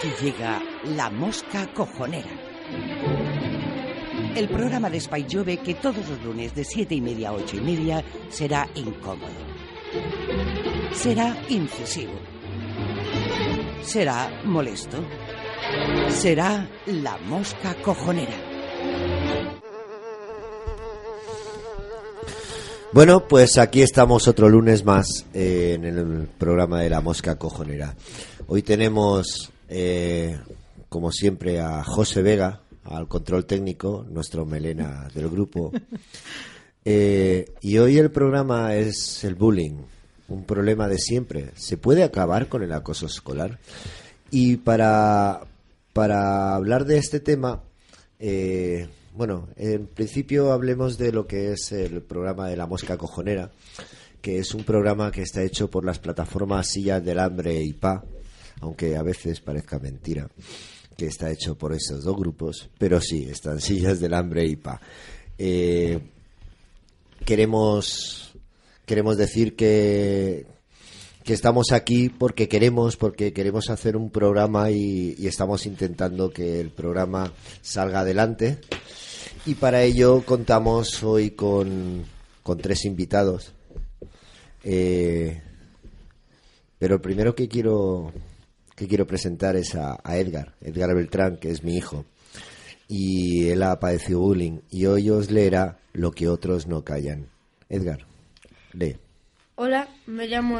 Aquí llega La Mosca Cojonera. El programa de Spy Jove que todos los lunes de siete y media a ocho y media será incómodo. Será incisivo. Será molesto. Será La Mosca Cojonera. Bueno, pues aquí estamos otro lunes más eh, en el programa de la mosca cojonera. Hoy tenemos, eh, como siempre, a José Vega, al control técnico, nuestro melena del grupo. Eh, y hoy el programa es el bullying, un problema de siempre. ¿Se puede acabar con el acoso escolar? Y para, para hablar de este tema, eh, bueno, en principio hablemos de lo que es el programa de la mosca cojonera, que es un programa que está hecho por las plataformas Sillas del Hambre y PA, aunque a veces parezca mentira que está hecho por esos dos grupos, pero sí, están Sillas del Hambre y PA. Eh, queremos, queremos decir que, que estamos aquí porque queremos, porque queremos hacer un programa y, estamos intentando que el programa salga adelante. Y para ello contamos hoy con, con tres invitados. Eh, pero el primero que quiero, que quiero presentar es a, a Edgar, Edgar Beltrán, que es mi hijo. Y él ha padecido bullying. Y hoy os leerá lo que otros no callan. Edgar, lee. Hola, me llamo.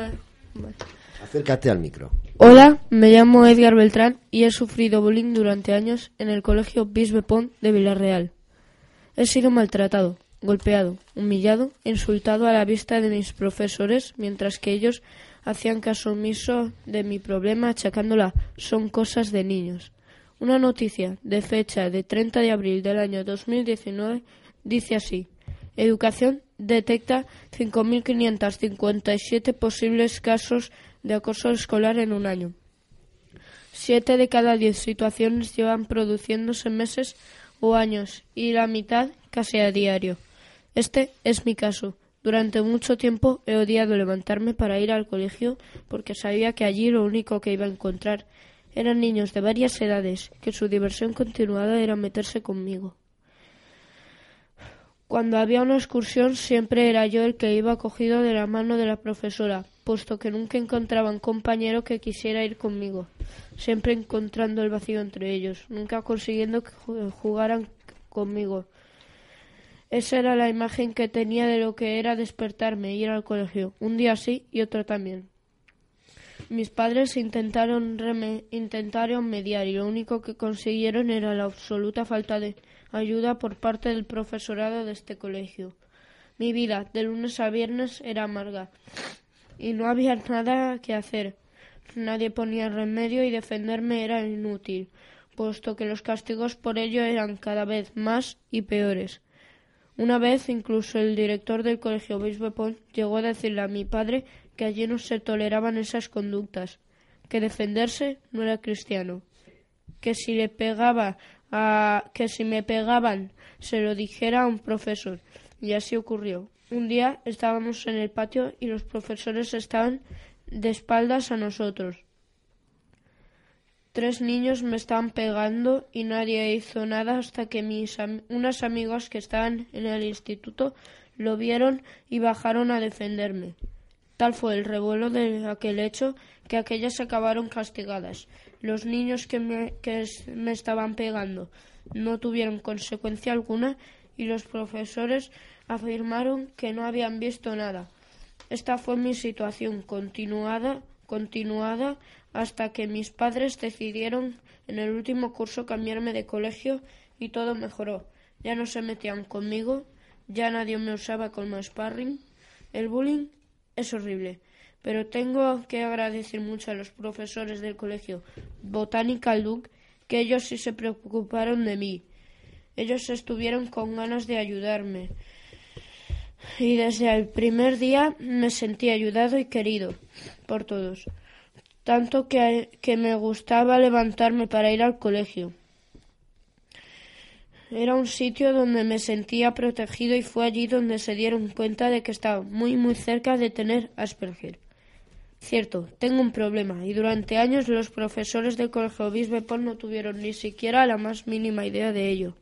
Acércate al micro. Hola, me llamo Edgar Beltrán y he sufrido bullying durante años en el colegio Bisbe Pont de Villarreal. He sido maltratado, golpeado, humillado, insultado a la vista de mis profesores, mientras que ellos hacían caso omiso de mi problema achacándola son cosas de niños. Una noticia de fecha de 30 de abril del año 2019 dice así: Educación detecta 5.557 posibles casos de acoso escolar en un año. Siete de cada diez situaciones llevan produciéndose meses o años y la mitad casi a diario. Este es mi caso. Durante mucho tiempo he odiado levantarme para ir al colegio porque sabía que allí lo único que iba a encontrar eran niños de varias edades que su diversión continuada era meterse conmigo. Cuando había una excursión siempre era yo el que iba cogido de la mano de la profesora, puesto que nunca encontraba un compañero que quisiera ir conmigo, siempre encontrando el vacío entre ellos, nunca consiguiendo que jugaran conmigo. Esa era la imagen que tenía de lo que era despertarme e ir al colegio, un día sí y otro también. Mis padres intentaron, intentaron mediar y lo único que consiguieron era la absoluta falta de ayuda por parte del profesorado de este colegio. Mi vida, de lunes a viernes, era amarga y no había nada que hacer. Nadie ponía remedio y defenderme era inútil, puesto que los castigos por ello eran cada vez más y peores. Una vez incluso el director del colegio Obispo llegó a decirle a mi padre que allí no se toleraban esas conductas, que defenderse no era cristiano, que si le pegaba a que si me pegaban se lo dijera a un profesor. Y así ocurrió. Un día estábamos en el patio y los profesores estaban de espaldas a nosotros. Tres niños me estaban pegando y nadie hizo nada hasta que mis unas amigas que estaban en el instituto lo vieron y bajaron a defenderme. Tal fue el revuelo de aquel hecho que aquellas acabaron castigadas. Los niños que me, que me estaban pegando no tuvieron consecuencia alguna y los profesores afirmaron que no habían visto nada. Esta fue mi situación continuada, continuada hasta que mis padres decidieron en el último curso cambiarme de colegio y todo mejoró. Ya no se metían conmigo, ya nadie me usaba como sparring. El bullying es horrible, pero tengo que agradecer mucho a los profesores del colegio Botanical Duke que ellos sí se preocuparon de mí. Ellos estuvieron con ganas de ayudarme. Y desde el primer día me sentí ayudado y querido por todos tanto que, que me gustaba levantarme para ir al colegio. Era un sitio donde me sentía protegido y fue allí donde se dieron cuenta de que estaba muy muy cerca de tener Asperger. Cierto, tengo un problema y durante años los profesores del Colegio Bisbepol no tuvieron ni siquiera la más mínima idea de ello.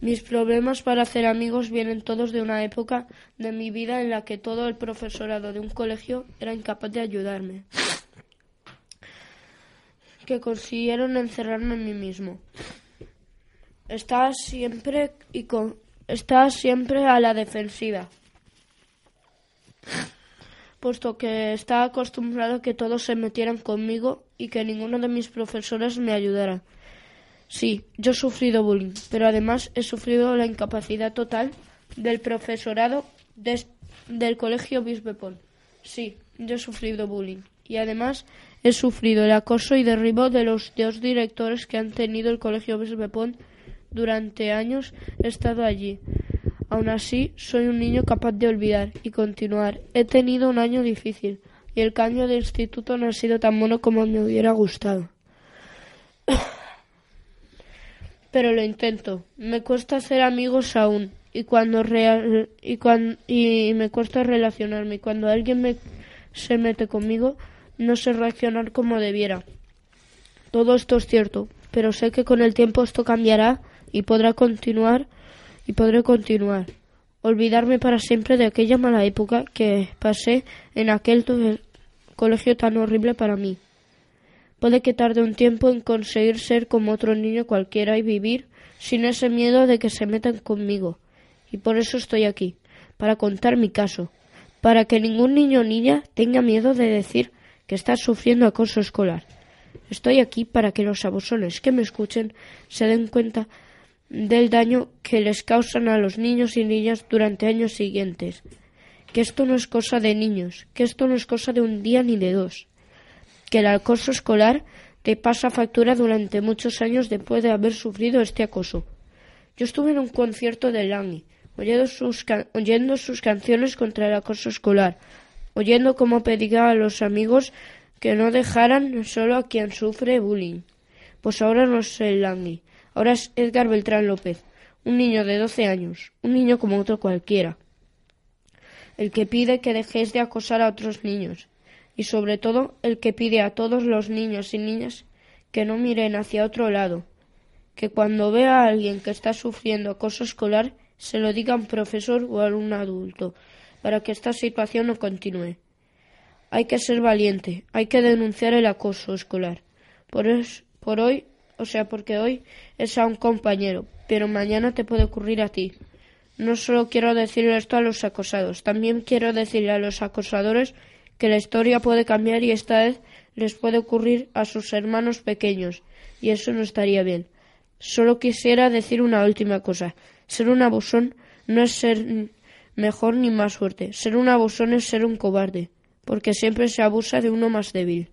Mis problemas para hacer amigos vienen todos de una época de mi vida en la que todo el profesorado de un colegio era incapaz de ayudarme, que consiguieron encerrarme en mí mismo. Estaba siempre y con, estaba siempre a la defensiva puesto que estaba acostumbrado a que todos se metieran conmigo y que ninguno de mis profesores me ayudara. Sí, yo he sufrido bullying, pero además he sufrido la incapacidad total del profesorado del colegio Bisbepol. Sí, yo he sufrido bullying y además he sufrido el acoso y derribo de los dos directores que han tenido el colegio Bisbepol durante años. He estado allí. Aún así, soy un niño capaz de olvidar y continuar. He tenido un año difícil y el cambio de instituto no ha sido tan bueno como me hubiera gustado. Pero lo intento. Me cuesta hacer amigos aún y cuando, y, cuando y me cuesta relacionarme. Cuando alguien me, se mete conmigo, no sé reaccionar como debiera. Todo esto es cierto, pero sé que con el tiempo esto cambiará y podrá continuar y podré continuar. Olvidarme para siempre de aquella mala época que pasé en aquel colegio tan horrible para mí. Puede que tarde un tiempo en conseguir ser como otro niño cualquiera y vivir sin ese miedo de que se metan conmigo. Y por eso estoy aquí, para contar mi caso, para que ningún niño o niña tenga miedo de decir que está sufriendo acoso escolar. Estoy aquí para que los abusones que me escuchen se den cuenta del daño que les causan a los niños y niñas durante años siguientes. Que esto no es cosa de niños, que esto no es cosa de un día ni de dos. Que el acoso escolar te pasa factura durante muchos años después de haber sufrido este acoso. Yo estuve en un concierto de Lange, oyendo sus, oyendo sus canciones contra el acoso escolar, oyendo cómo pedía a los amigos que no dejaran solo a quien sufre bullying. Pues ahora no sé el Ahora es Edgar Beltrán López, un niño de 12 años, un niño como otro cualquiera, el que pide que dejéis de acosar a otros niños y sobre todo el que pide a todos los niños y niñas que no miren hacia otro lado, que cuando vea a alguien que está sufriendo acoso escolar se lo diga a un profesor o a un adulto para que esta situación no continúe. Hay que ser valiente, hay que denunciar el acoso escolar. Por, es, por hoy o sea, porque hoy es a un compañero, pero mañana te puede ocurrir a ti. No solo quiero decirle esto a los acosados, también quiero decirle a los acosadores que la historia puede cambiar y esta vez les puede ocurrir a sus hermanos pequeños, y eso no estaría bien. Solo quisiera decir una última cosa. Ser un abusón no es ser mejor ni más fuerte. Ser un abusón es ser un cobarde, porque siempre se abusa de uno más débil.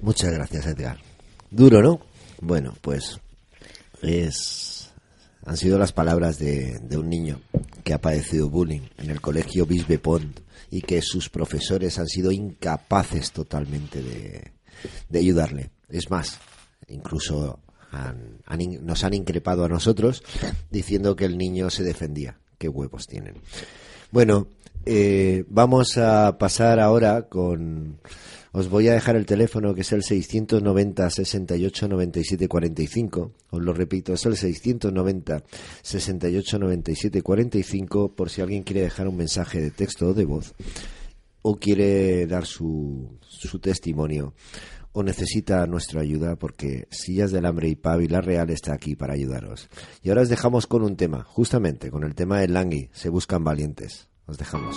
Muchas gracias, Edgar. Duro, ¿no? Bueno, pues es han sido las palabras de, un niño que ha padecido bullying en el colegio Bisbe Pont y que sus profesores han sido incapaces totalmente de ayudarle. Es más, incluso nos han increpado a nosotros diciendo que el niño se defendía. Qué huevos tienen. Bueno, eh, vamos a pasar ahora con os voy a dejar el teléfono que es el 690 68 97 45. Os lo repito, es el 690 68 97 45 por si alguien quiere dejar un mensaje de texto o de voz o quiere dar su, su testimonio o necesita nuestra ayuda porque Sillas del Hambre y la Real está aquí para ayudaros. Y ahora os dejamos con un tema, justamente con el tema del Langui, se buscan valientes. Os dejamos.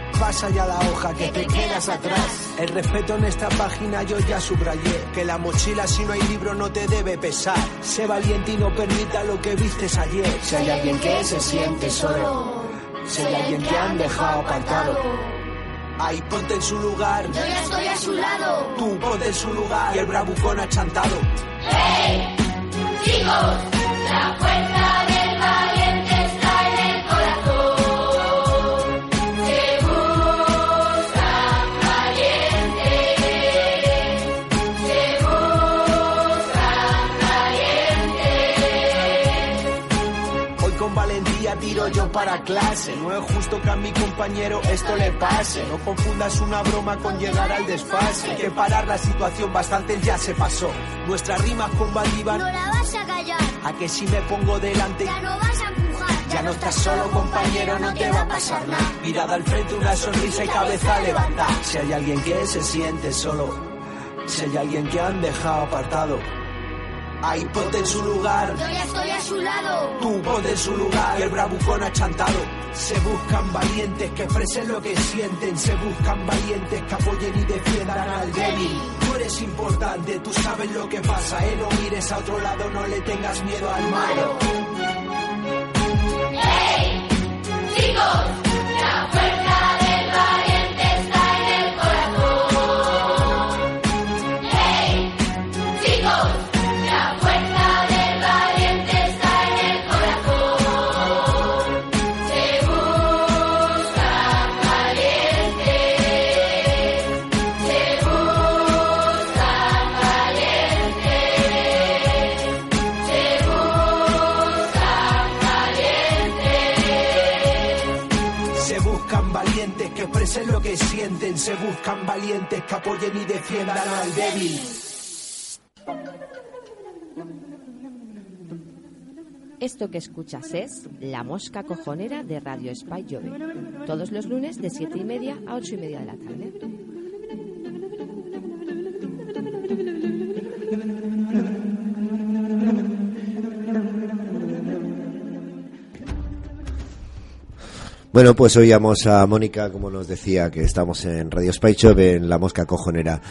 pasa ya la hoja que te quedas atrás. El respeto en esta página yo ya subrayé. Que la mochila si no hay libro no te debe pesar. Sé valiente y no permita lo que vistes ayer. Si hay alguien que se siente solo Si hay alguien que han dejado apartado. Ahí ponte en su lugar. Yo ya estoy a su lado. Tú ponte en su lugar. Y el bravucón achantado. ¡Hey! Chicos, la fuerza del valiente yo para clase. No es justo que a mi compañero esto le pase. No confundas una broma con llegar al desfase. Hay que parar la situación, bastante ya se pasó. Nuestras rimas combatían. No la vas a callar. A que si me pongo delante Ya no vas a empujar. Ya no estás solo, compañero, no te va a pasar nada. Mirada al frente, una sonrisa y cabeza levantada. Si hay alguien que se siente solo, si hay alguien que han dejado apartado, ahí ponte en su lugar. Yo ya estoy a su lado. Tú ponte en su lugar, y el bravucón achantado. Se buscan valientes que expresen lo que sienten. Se buscan valientes que apoyen y defiendan al débil. Tú eres importante, tú sabes lo que pasa, eh. No mires a otro lado, no le tengas miedo al malo. Se buscan valientes que apoyen y defiendan al débil. Esto que escuchas es La Mosca Cojonera de Radio Spy Jove. Todos los lunes de 7 y media a 8 y media de la tarde. Bueno, pues oíamos a Mónica, como nos decía, que estamos en Radio Spy Shop, en La Mosca Cojonera.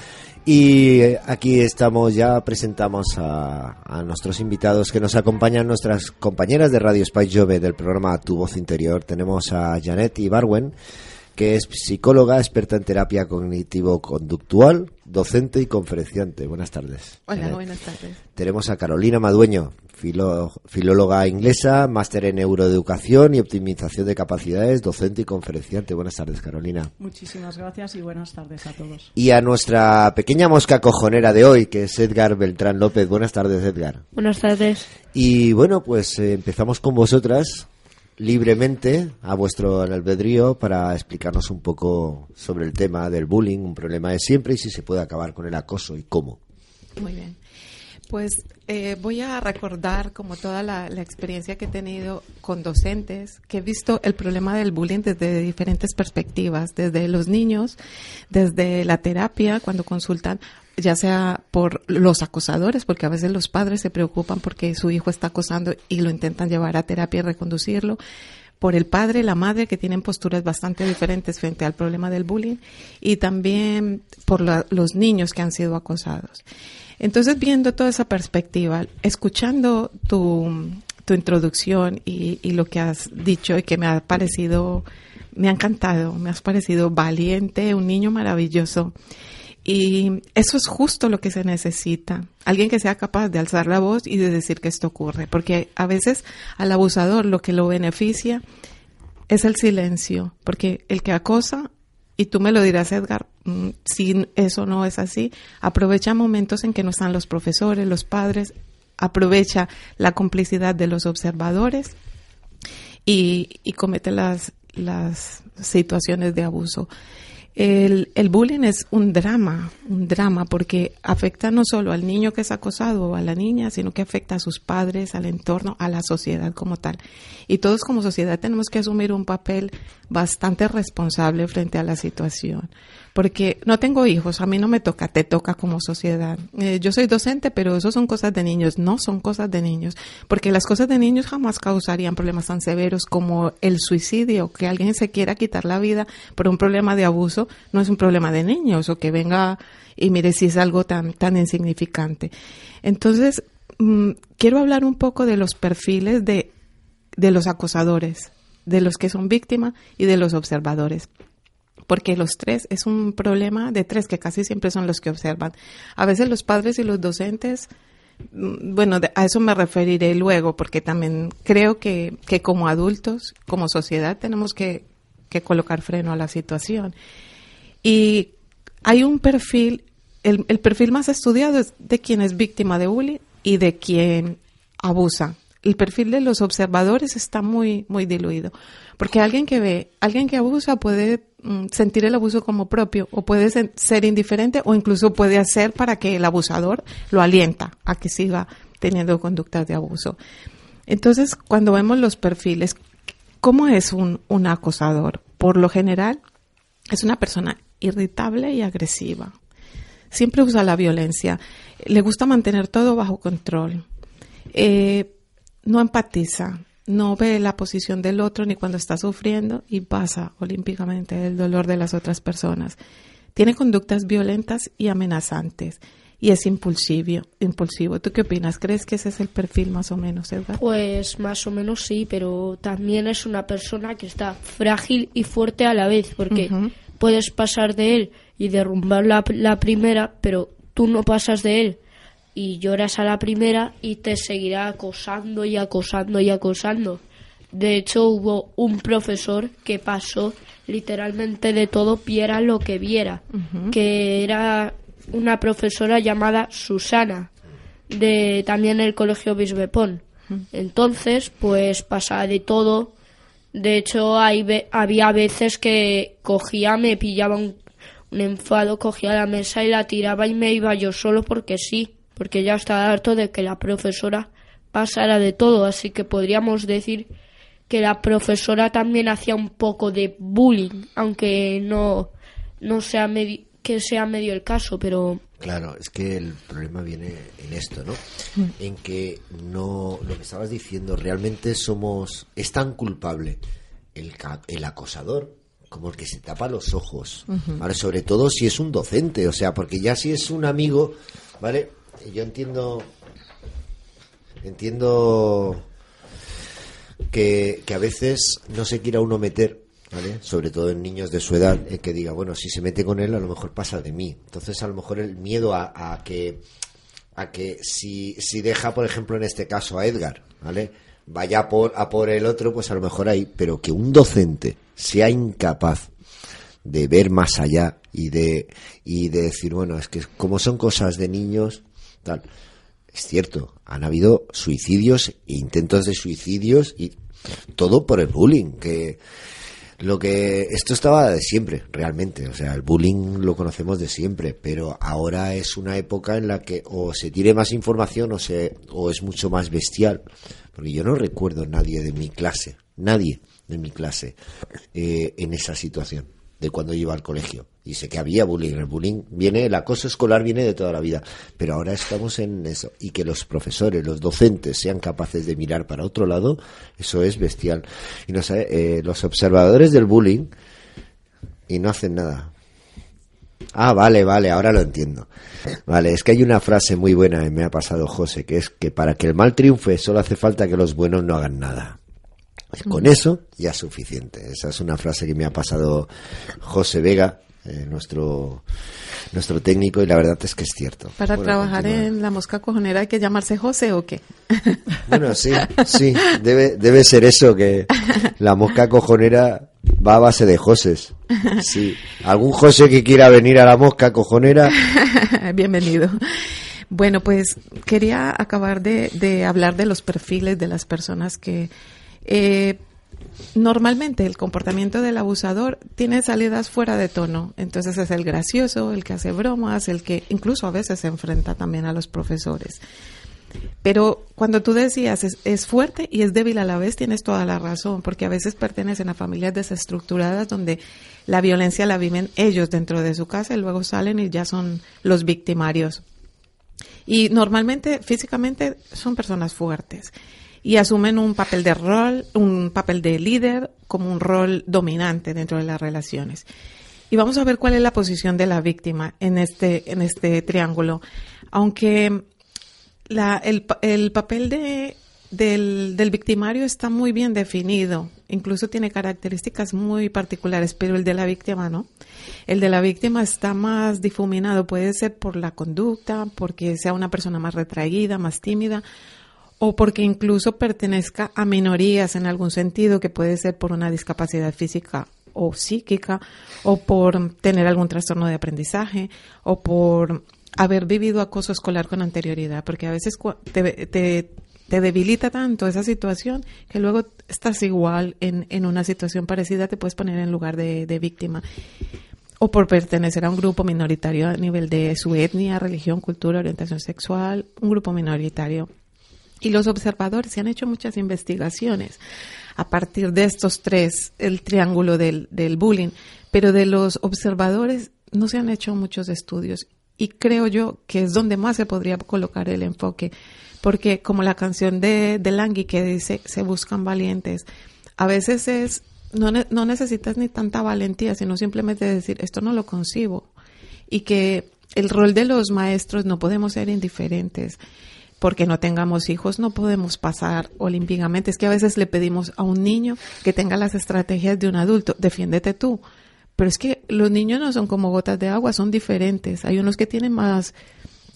Y eh, aquí estamos, ya presentamos a, a nuestros invitados que nos acompañan, nuestras compañeras de Radio Spy Jove del programa Tu Voz Interior. Tenemos a Janet Ibarwen, que es psicóloga, experta en terapia cognitivo-conductual, docente y conferenciante. Buenas tardes. Hola, Janet. buenas tardes. Tenemos a Carolina Madueño, filo- filóloga inglesa, máster en neuroeducación y optimización de capacidades, docente y conferenciante. Buenas tardes, Carolina. Muchísimas gracias y buenas tardes a todos. Y a nuestra pequeña mosca cojonera de hoy, que es Edgar Beltrán López. Buenas tardes, Edgar. Buenas tardes. Y bueno, pues eh, empezamos con vosotras libremente a vuestro albedrío para explicarnos un poco sobre el tema del bullying, un problema de siempre y si se puede acabar con el acoso y cómo. Muy bien. Pues eh, voy a recordar como toda la, experiencia que he tenido con docentes, que he visto el problema del bullying desde diferentes perspectivas, desde los niños, desde la terapia, cuando consultan, ya sea por los acosadores, porque a veces los padres se preocupan porque su hijo está acosando y lo intentan llevar a terapia y reconducirlo, por el padre y la madre que tienen posturas bastante diferentes frente al problema del bullying y también por la- los niños que han sido acosados. Entonces, viendo toda esa perspectiva, escuchando tu, tu introducción y, y lo que has dicho y que me ha parecido, me ha encantado, me has parecido valiente, un niño maravilloso. Y eso es justo lo que se necesita. Alguien que sea capaz de alzar la voz y de decir que esto ocurre. Porque a veces al abusador lo que lo beneficia es el silencio. Porque el que acosa, y tú me lo dirás, Edgar, mm, si eso no es así, aprovecha momentos en que no están los profesores, los padres, aprovecha la complicidad de los observadores y, comete las situaciones de abuso. El, el bullying es un drama, un drama, porque afecta no solo al niño que es acosado o a la niña, sino que afecta a sus padres, al entorno, a la sociedad como tal. Y todos como sociedad tenemos que asumir un papel bastante responsable frente a la situación. Porque no tengo hijos, a mí no me toca, te toca como sociedad. Eh, yo soy docente, pero eso son cosas de niños, no son cosas de niños. Porque las cosas de niños jamás causarían problemas tan severos como el suicidio, que alguien se quiera quitar la vida por un problema de abuso, no es un problema de niños, o que venga y mire si es algo tan, tan insignificante. Entonces, mm, quiero hablar un poco de los perfiles de, de los acosadores de los que son víctimas y de los observadores. Porque los tres es un problema de tres que casi siempre son los que observan. A veces los padres y los docentes, mm, bueno, a eso me referiré luego, porque también creo que, que como adultos, como sociedad, tenemos que, que colocar freno a la situación. Y hay un perfil, el, el perfil más estudiado es de quien es víctima de bullying y de quien abusa. El perfil de los observadores está muy, muy diluido. Porque alguien que ve, alguien que abusa puede mm, sentir el abuso como propio o puede ser indiferente o incluso puede hacer para que el abusador lo alienta a que siga teniendo conductas de abuso. Entonces, cuando vemos los perfiles, ¿cómo es un, un acosador? Por lo general, es una persona irritable y agresiva. Siempre usa la violencia. Le gusta mantener todo bajo control. Eh, no empatiza. No ve la posición del otro ni cuando está sufriendo y pasa olímpicamente el dolor de las otras personas. Tiene conductas violentas y amenazantes. Y es impulsivo. impulsivo. ¿Tú qué opinas? ¿Crees que ese es el perfil más o menos, Edgar? Pues más o menos sí, pero también es una persona que está frágil y fuerte a la vez, porque puedes pasar de él y derrumbar la, la primera, pero tú no pasas de él y lloras a la primera y te seguirá acosando y acosando y acosando. De hecho, hubo un profesor que pasó literalmente de todo, viera lo que viera, que era una profesora llamada Susana, de también el colegio Bisbepón. Entonces, pues pasaba de todo. De hecho, hay había veces que cogía, me pillaba un, un enfado, cogía la mesa y la tiraba y me iba yo solo porque sí, porque ya estaba harto de que la profesora pasara de todo. Así que podríamos decir que la profesora también hacía un poco de bullying, aunque no, no sea medi- que sea medio el caso, pero Claro, es que el problema viene en esto, ¿no? En que no, lo que estabas diciendo, realmente somos, es tan culpable el, ca- el acosador como el que se tapa los ojos, ¿vale? Sobre todo si es un docente, o sea, porque ya si es un amigo, ¿vale? Yo entiendo, entiendo que, que a veces no se quiera uno meter, ¿vale? Sobre todo en niños de su edad, eh, que diga, bueno, si se mete con él, a lo mejor pasa de mí. Entonces, a lo mejor el miedo a, que a que si, si deja, por ejemplo, en este caso a Edgar, ¿vale? Vaya por, a por el otro, pues a lo mejor ahí, pero que un docente sea incapaz de ver más allá y de, y de decir, bueno, es que como son cosas de niños, tal. Es cierto, han habido suicidios e intentos de suicidios y todo por el bullying, que lo que esto estaba de siempre, realmente, o sea, el bullying lo conocemos de siempre, pero ahora es una época en la que o se tiene más información o se o es mucho más bestial, porque yo no recuerdo nadie de mi clase, nadie de mi clase eh, en esa situación de cuando iba al colegio. Y sé que había bullying. El bullying viene, el acoso escolar viene de toda la vida. Pero ahora estamos en eso. Y que los profesores, los docentes sean capaces de mirar para otro lado, eso es bestial. Y no sé, eh, los observadores del bullying y no hacen nada. Ah, vale, vale, ahora lo entiendo. Vale, es que hay una frase muy buena que me ha pasado José, que es que para que el mal triunfe solo hace falta que los buenos no hagan nada. Con eso ya es suficiente. Esa es una frase que me ha pasado José Vega, eh, nuestro nuestro técnico, y la verdad es que es cierto. Para Bueno, trabajar en la mosca cojonera hay que llamarse José o qué? Bueno, sí, sí, debe, debe ser eso, que la mosca cojonera va a base de Joses. Sí, algún José que quiera venir a la mosca cojonera, Bienvenido. Bueno, pues quería acabar de, de hablar de los perfiles de las personas que eh, normalmente el comportamiento del abusador tiene salidas fuera de tono. Entonces es el gracioso, el que hace bromas, el que incluso a veces se enfrenta también a los profesores. Pero cuando tú decías es, es fuerte y es débil a la vez, tienes toda la razón, porque a veces pertenecen a familias desestructuradas donde la violencia la viven ellos dentro de su casa y luego salen y ya son los victimarios. Y normalmente, físicamente, son personas fuertes y asumen un papel de rol, un papel de líder, como un rol dominante dentro de las relaciones. Y vamos a ver cuál es la posición de la víctima en este, en este triángulo. Aunque la- el, el papel de del, del victimario está muy bien definido, incluso tiene características muy particulares, pero el de la víctima no. El de la víctima está más difuminado, puede ser por la conducta, porque sea una persona más retraída, más tímida, o porque incluso pertenezca a minorías en algún sentido, que puede ser por una discapacidad física o psíquica, o por tener algún trastorno de aprendizaje, o por haber vivido acoso escolar con anterioridad, porque a veces te debilita tanto esa situación que luego estás igual en, en una situación parecida, te puedes poner en lugar de, de víctima. O por pertenecer a un grupo minoritario a nivel de su etnia, religión, cultura, orientación sexual, un grupo minoritario. Y los observadores se han hecho muchas investigaciones a partir de estos tres, el triángulo del, del bullying, pero de los observadores no se han hecho muchos estudios. Y creo yo que es donde más se podría colocar el enfoque, porque como la canción de, de Langui que dice, se buscan valientes, a veces es, no, no necesitas ni tanta valentía, sino simplemente decir, esto no lo concibo, y que el rol de los maestros no podemos ser indiferentes porque no tengamos hijos, no podemos pasar olímpicamente. Es que a veces le pedimos a un niño que tenga las estrategias de un adulto, defiéndete tú. Pero es que los niños no son como gotas de agua, son diferentes. Hay unos que tienen más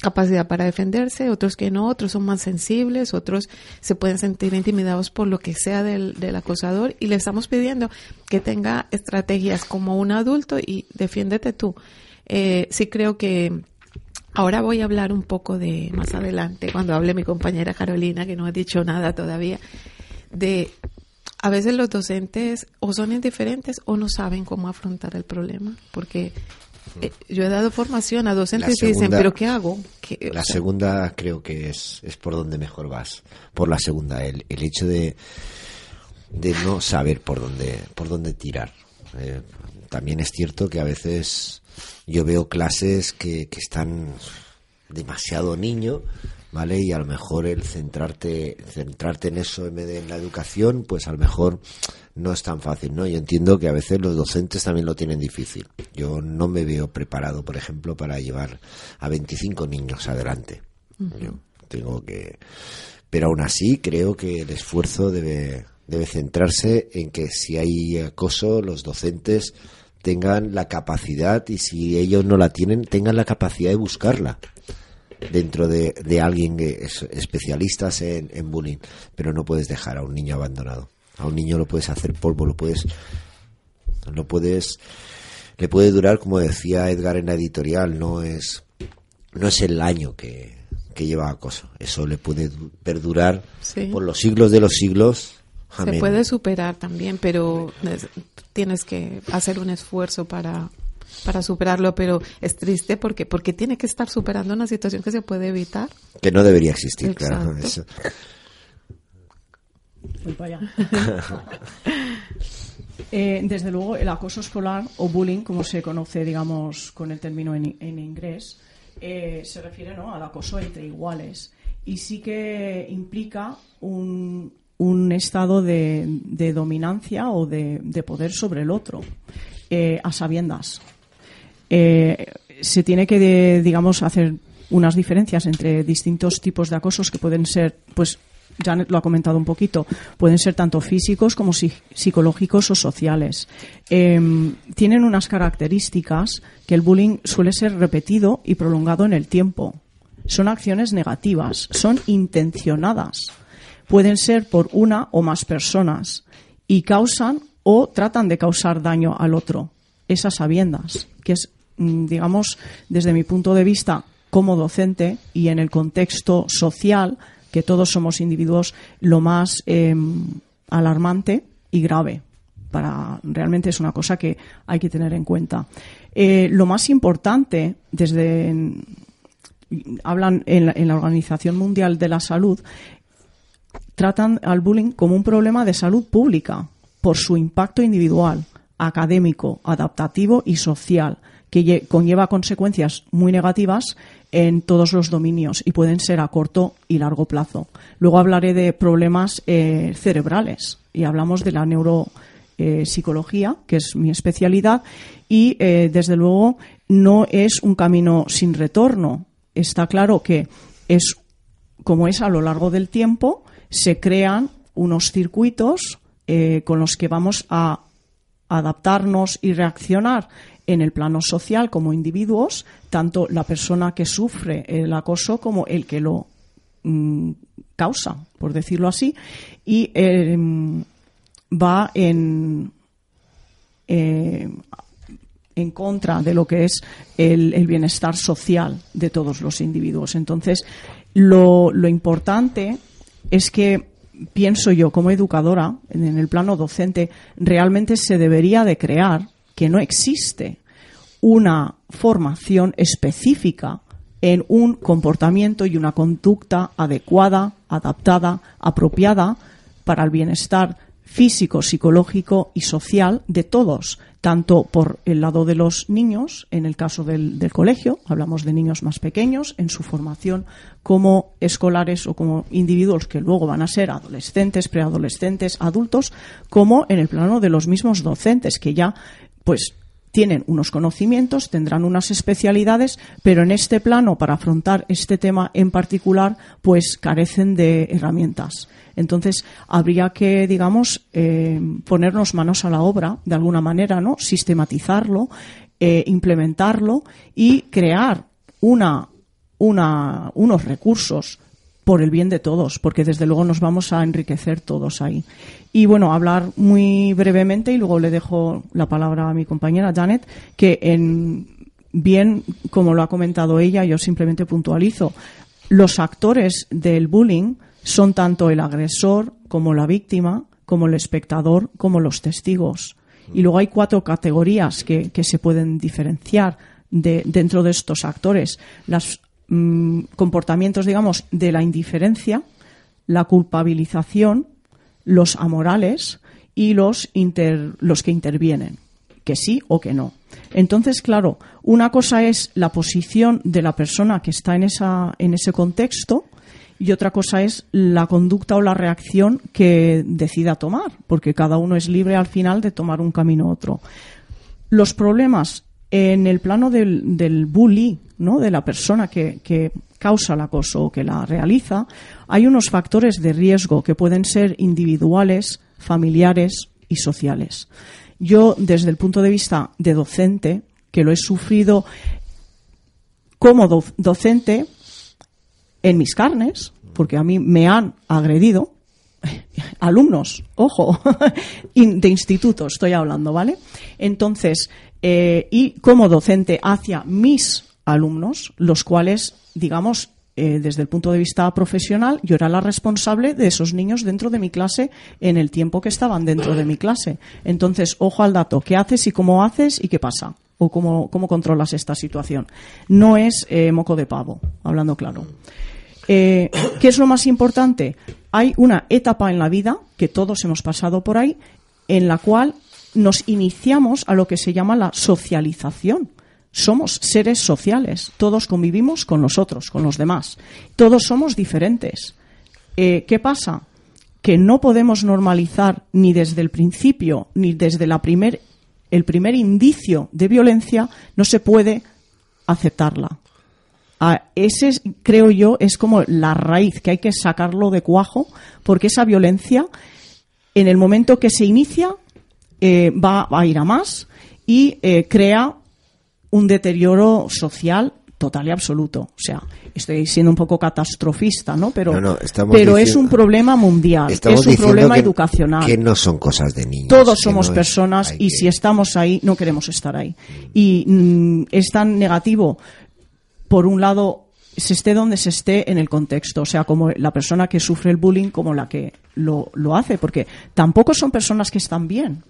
capacidad para defenderse, otros que no, otros son más sensibles, otros se pueden sentir intimidados por lo que sea del, acosador y le estamos pidiendo que tenga estrategias como un adulto y defiéndete tú. Eh, sí creo que Ahora voy a hablar un poco de más adelante, cuando hable mi compañera Carolina, que no ha dicho nada todavía, de a veces los docentes o son indiferentes o no saben cómo afrontar el problema, porque eh, yo he dado formación a docentes y dicen, pero ¿qué hago? ¿Qué- o La sea, segunda creo que es, es por donde mejor vas. Por la segunda, el, el hecho de, de no saber por dónde, por dónde tirar. Eh, también es cierto que a veces yo veo clases que, que están demasiado niño, ¿vale? Y a lo mejor el centrarte, centrarte en eso en vez de en la educación, pues a lo mejor no es tan fácil, ¿no? Yo entiendo que a veces los docentes también lo tienen difícil. Yo no me veo preparado, por ejemplo, para llevar a 25 niños adelante. Yo tengo que... Pero aún así creo que el esfuerzo debe, debe centrarse en que si hay acoso, los docentes tengan la capacidad y si ellos no la tienen, tengan la capacidad de buscarla dentro de, de alguien que es especialistas en, en bullying, pero no puedes dejar a un niño abandonado. A un niño lo puedes hacer polvo, lo puedes, lo puedes, le puede durar, como decía Edgar en la editorial, no es, no es el año que, que lleva acoso. Eso le puede du- perdurar Sí. por los siglos de los siglos. Se Amén. puede superar también, pero es- tienes que hacer un esfuerzo para para superarlo, pero es triste porque porque tiene que estar superando una situación que se puede evitar. Que no debería existir, claro. Exacto. Eso- Voy para allá. Eh, desde luego, el acoso escolar o bullying, como se conoce, digamos, con el término en, en inglés, eh, se refiere ¿no? al acoso entre iguales y sí que implica un, un estado de, dominancia o de, de poder sobre el otro, eh, a sabiendas. Eh, se tiene que, digamos, hacer unas diferencias entre distintos tipos de acosos que pueden ser, pues, Janet lo ha comentado un poquito, pueden ser tanto físicos como si- psicológicos o sociales. Em, tienen unas características que el bullying suele ser repetido y prolongado en el tiempo. Son acciones negativas, son intencionadas. Pueden ser por una o más personas y causan o tratan de causar daño al otro. Esas sabiendas, que es, mm, digamos, desde mi punto de vista como docente y en el contexto social, que todos somos individuos, lo más em, alarmante y grave. Para, realmente es una cosa que hay que tener en cuenta. Eh, lo más importante, desde hablan en la, en la Organización Mundial de la Salud, tratan al bullying como un problema de salud pública por su impacto individual, académico, adaptativo y social, que lle- conlleva consecuencias muy negativas en todos los dominios y pueden ser a corto y largo plazo. Luego hablaré de problemas eh, cerebrales y hablamos de la neuropsicología, que es mi especialidad, y eh, desde luego no es un camino sin retorno. Está claro que es como es a lo largo del tiempo, se crean unos circuitos eh, con los que vamos a adaptarnos y reaccionar en el plano social como individuos, tanto la persona que sufre el acoso como el que lo mm, causa, por decirlo así, y eh, va en, eh, en contra de lo que es el, el bienestar social de todos los individuos. Entonces, lo, lo importante es que pienso yo como educadora en el plano docente realmente se debería de crear que no existe una formación específica en un comportamiento y una conducta adecuada, adaptada, apropiada para el bienestar físico, psicológico y social de todos, tanto por el lado de los niños, en el caso del, del, colegio, hablamos de niños más pequeños, en su formación como escolares o como individuos que luego van a ser adolescentes, preadolescentes, adultos, como en el plano de los mismos docentes, que ya pues tienen unos conocimientos, tendrán unas especialidades, pero en este plano, para afrontar este tema en particular, pues carecen de herramientas. Entonces, habría que, digamos, eh, ponernos manos a la obra, de alguna manera, ¿no? Sistematizarlo, eh, implementarlo y crear una, una, unos recursos por el bien de todos, porque desde luego nos vamos a enriquecer todos ahí. Y bueno, hablar muy brevemente y luego le dejo la palabra a mi compañera Janet, que en bien, como lo ha comentado ella, yo simplemente puntualizo, los actores del bullying son tanto el agresor como la víctima, como el espectador, como los testigos. Y luego hay cuatro categorías que, que se pueden diferenciar de, dentro de estos actores. Los mmm, comportamientos, digamos, de la indiferencia, la culpabilización, los amorales y los, inter, los que intervienen, que sí o que no. Entonces, claro, una cosa es la posición de la persona que está en, esa, en ese contexto y otra cosa es la conducta o la reacción que decida tomar, porque cada uno es libre al final de tomar un camino u otro. Los problemas en el plano del, del bully, ¿no? de la persona que, que, causa el acoso o que la realiza, hay unos factores de riesgo que pueden ser individuales, familiares y sociales. Yo, desde el punto de vista de docente, que lo he sufrido como do docente en mis carnes, porque a mí me han agredido, alumnos, ojo, de instituto estoy hablando, ¿vale? Entonces, eh, y como docente hacia mis alumnos, los cuales, digamos, eh, desde el punto de vista profesional, yo era la responsable de esos niños dentro de mi clase en el tiempo que estaban dentro de mi clase. Entonces, ojo al dato, ¿qué haces y cómo haces y qué pasa? O cómo, cómo controlas esta situación. No es eh, moco de pavo, hablando claro. Eh, ¿Qué es lo más importante? Hay una etapa en la vida, que todos hemos pasado por ahí, en la cual nos iniciamos a lo que se llama la socialización. Somos seres sociales, todos convivimos con nosotros, con los demás. Todos somos diferentes. Eh, ¿Qué pasa? Que no podemos normalizar ni desde el principio, ni desde la primer, el primer indicio de violencia, no se puede aceptarla. Ah, ese, creo yo, es como la raíz que hay que sacarlo de cuajo, porque esa violencia, en el momento que se inicia, eh, va a ir a más y eh, crea un deterioro social total y absoluto. O sea, estoy siendo un poco catastrofista, ¿no? Pero, No, no, estamos pero es un problema mundial, es un problema que, educacional. que no son cosas de niños. Todos somos no personas y que- si estamos ahí, no queremos estar ahí. Y mm, es tan negativo, por un lado, se esté donde se esté en el contexto, o sea, como la persona que sufre el bullying como la que lo, lo hace, porque tampoco son personas que están bien.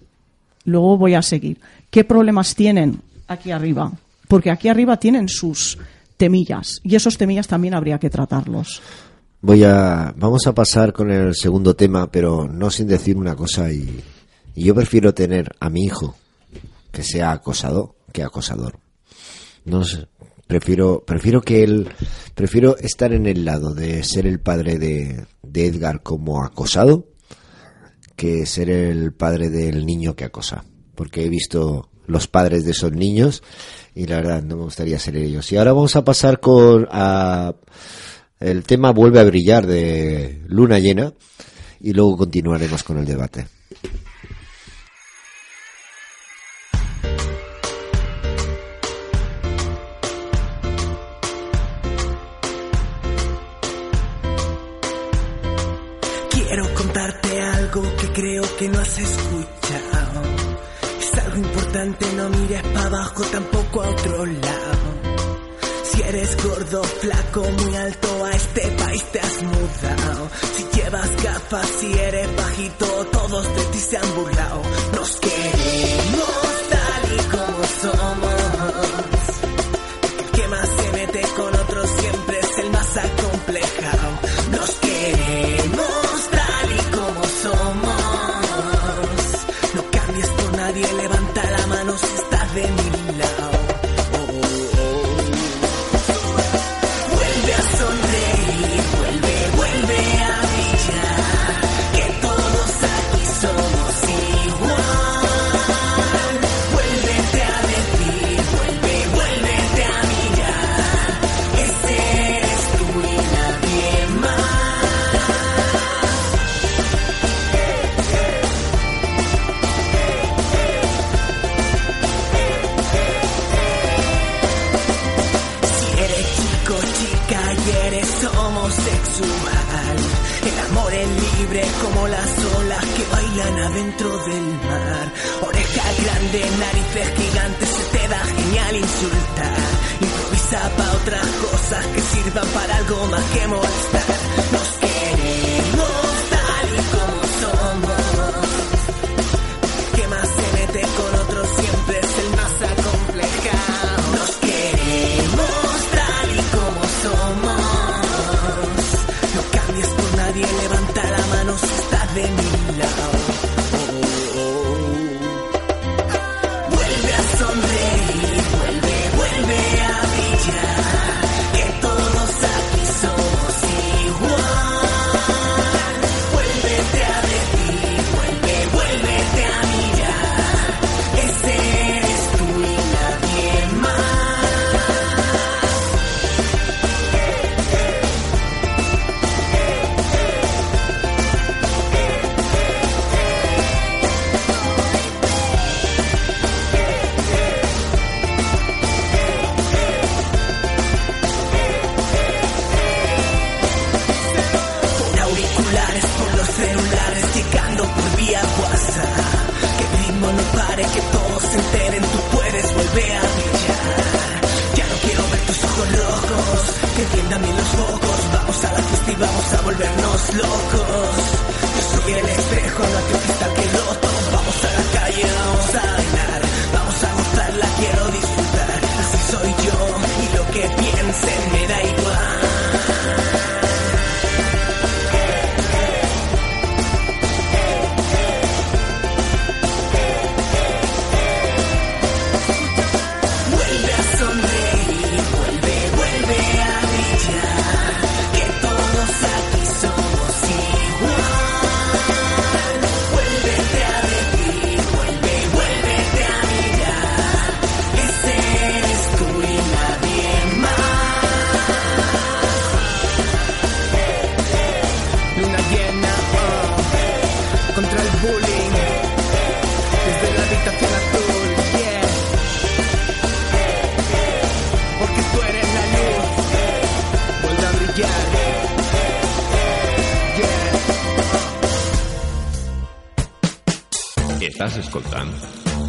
Luego voy a seguir. ¿Qué problemas tienen aquí arriba? Porque aquí arriba tienen sus temillas y esos temillas también habría que tratarlos. Voy a, vamos a pasar con el segundo tema, pero no sin decir una cosa y, y yo prefiero tener a mi hijo que sea acosado que acosador. No sé, prefiero, prefiero que él, prefiero estar en el lado de ser el padre de, de Edgar como acosado que ser el padre del niño que acosa, porque he visto los padres de esos niños y la verdad no me gustaría ser ellos. Y ahora vamos a pasar con a, el tema vuelve a brillar de luna llena y luego continuaremos con el debate. sexual. El amor es libre como las olas que bailan adentro del mar. Orejas grandes, narices gigantes, se te da genial insultar. Improvisa pa' otras cosas que sirvan para algo más que molestar.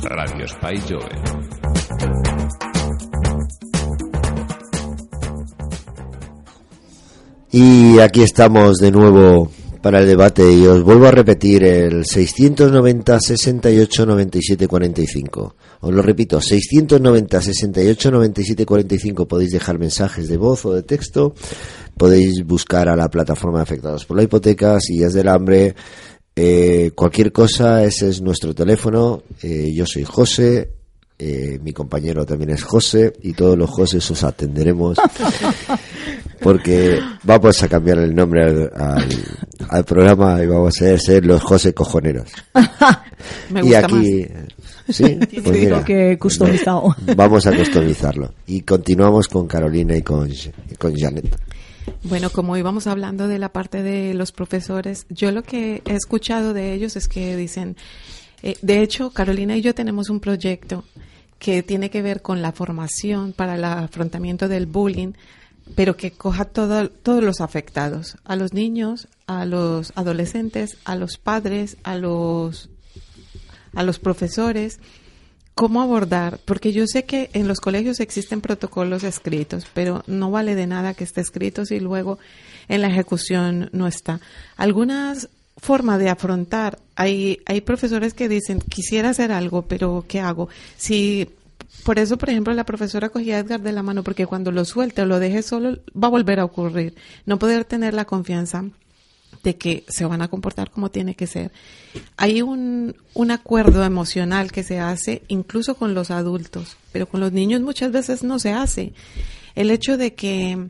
Radio Espai Jove. Y aquí estamos de nuevo para el debate y os vuelvo a repetir el 690 68 97 45. Os lo repito, 690 68 97 45 podéis dejar mensajes de voz o de texto, podéis buscar a la plataforma de afectados por la hipoteca, sillas del hambre, eh, cualquier cosa, ese es nuestro teléfono. Eh, yo soy José, eh, mi compañero también es José y todos los José os atenderemos porque vamos a cambiar el nombre al, programa y vamos a ser los José Cojoneros. Me gusta y aquí, más. sí, pues que customizado. Vamos a customizarlo y continuamos con Carolina y con, con Janet. Bueno, como íbamos hablando de la parte de los profesores, yo lo que he escuchado de ellos es que dicen, eh, de hecho, Carolina y yo tenemos un proyecto que tiene que ver con la formación para el afrontamiento del bullying, pero que coja todo- todos los afectados, a los niños, a los adolescentes, a los padres, a los, a los profesores, cómo abordar, porque yo sé que en los colegios existen protocolos escritos, pero no vale de nada que esté escrito si luego en la ejecución no está. Algunas formas de afrontar, hay, hay profesores que dicen, quisiera hacer algo, pero ¿qué hago? Si por eso, por ejemplo, la profesora cogía a Edgar de la mano, porque cuando lo suelte o lo deje solo, va a volver a ocurrir. No poder tener la confianza de que se van a comportar como tiene que ser. Hay un, un acuerdo emocional que se hace incluso con los adultos, pero con los niños muchas veces no se hace. El hecho de que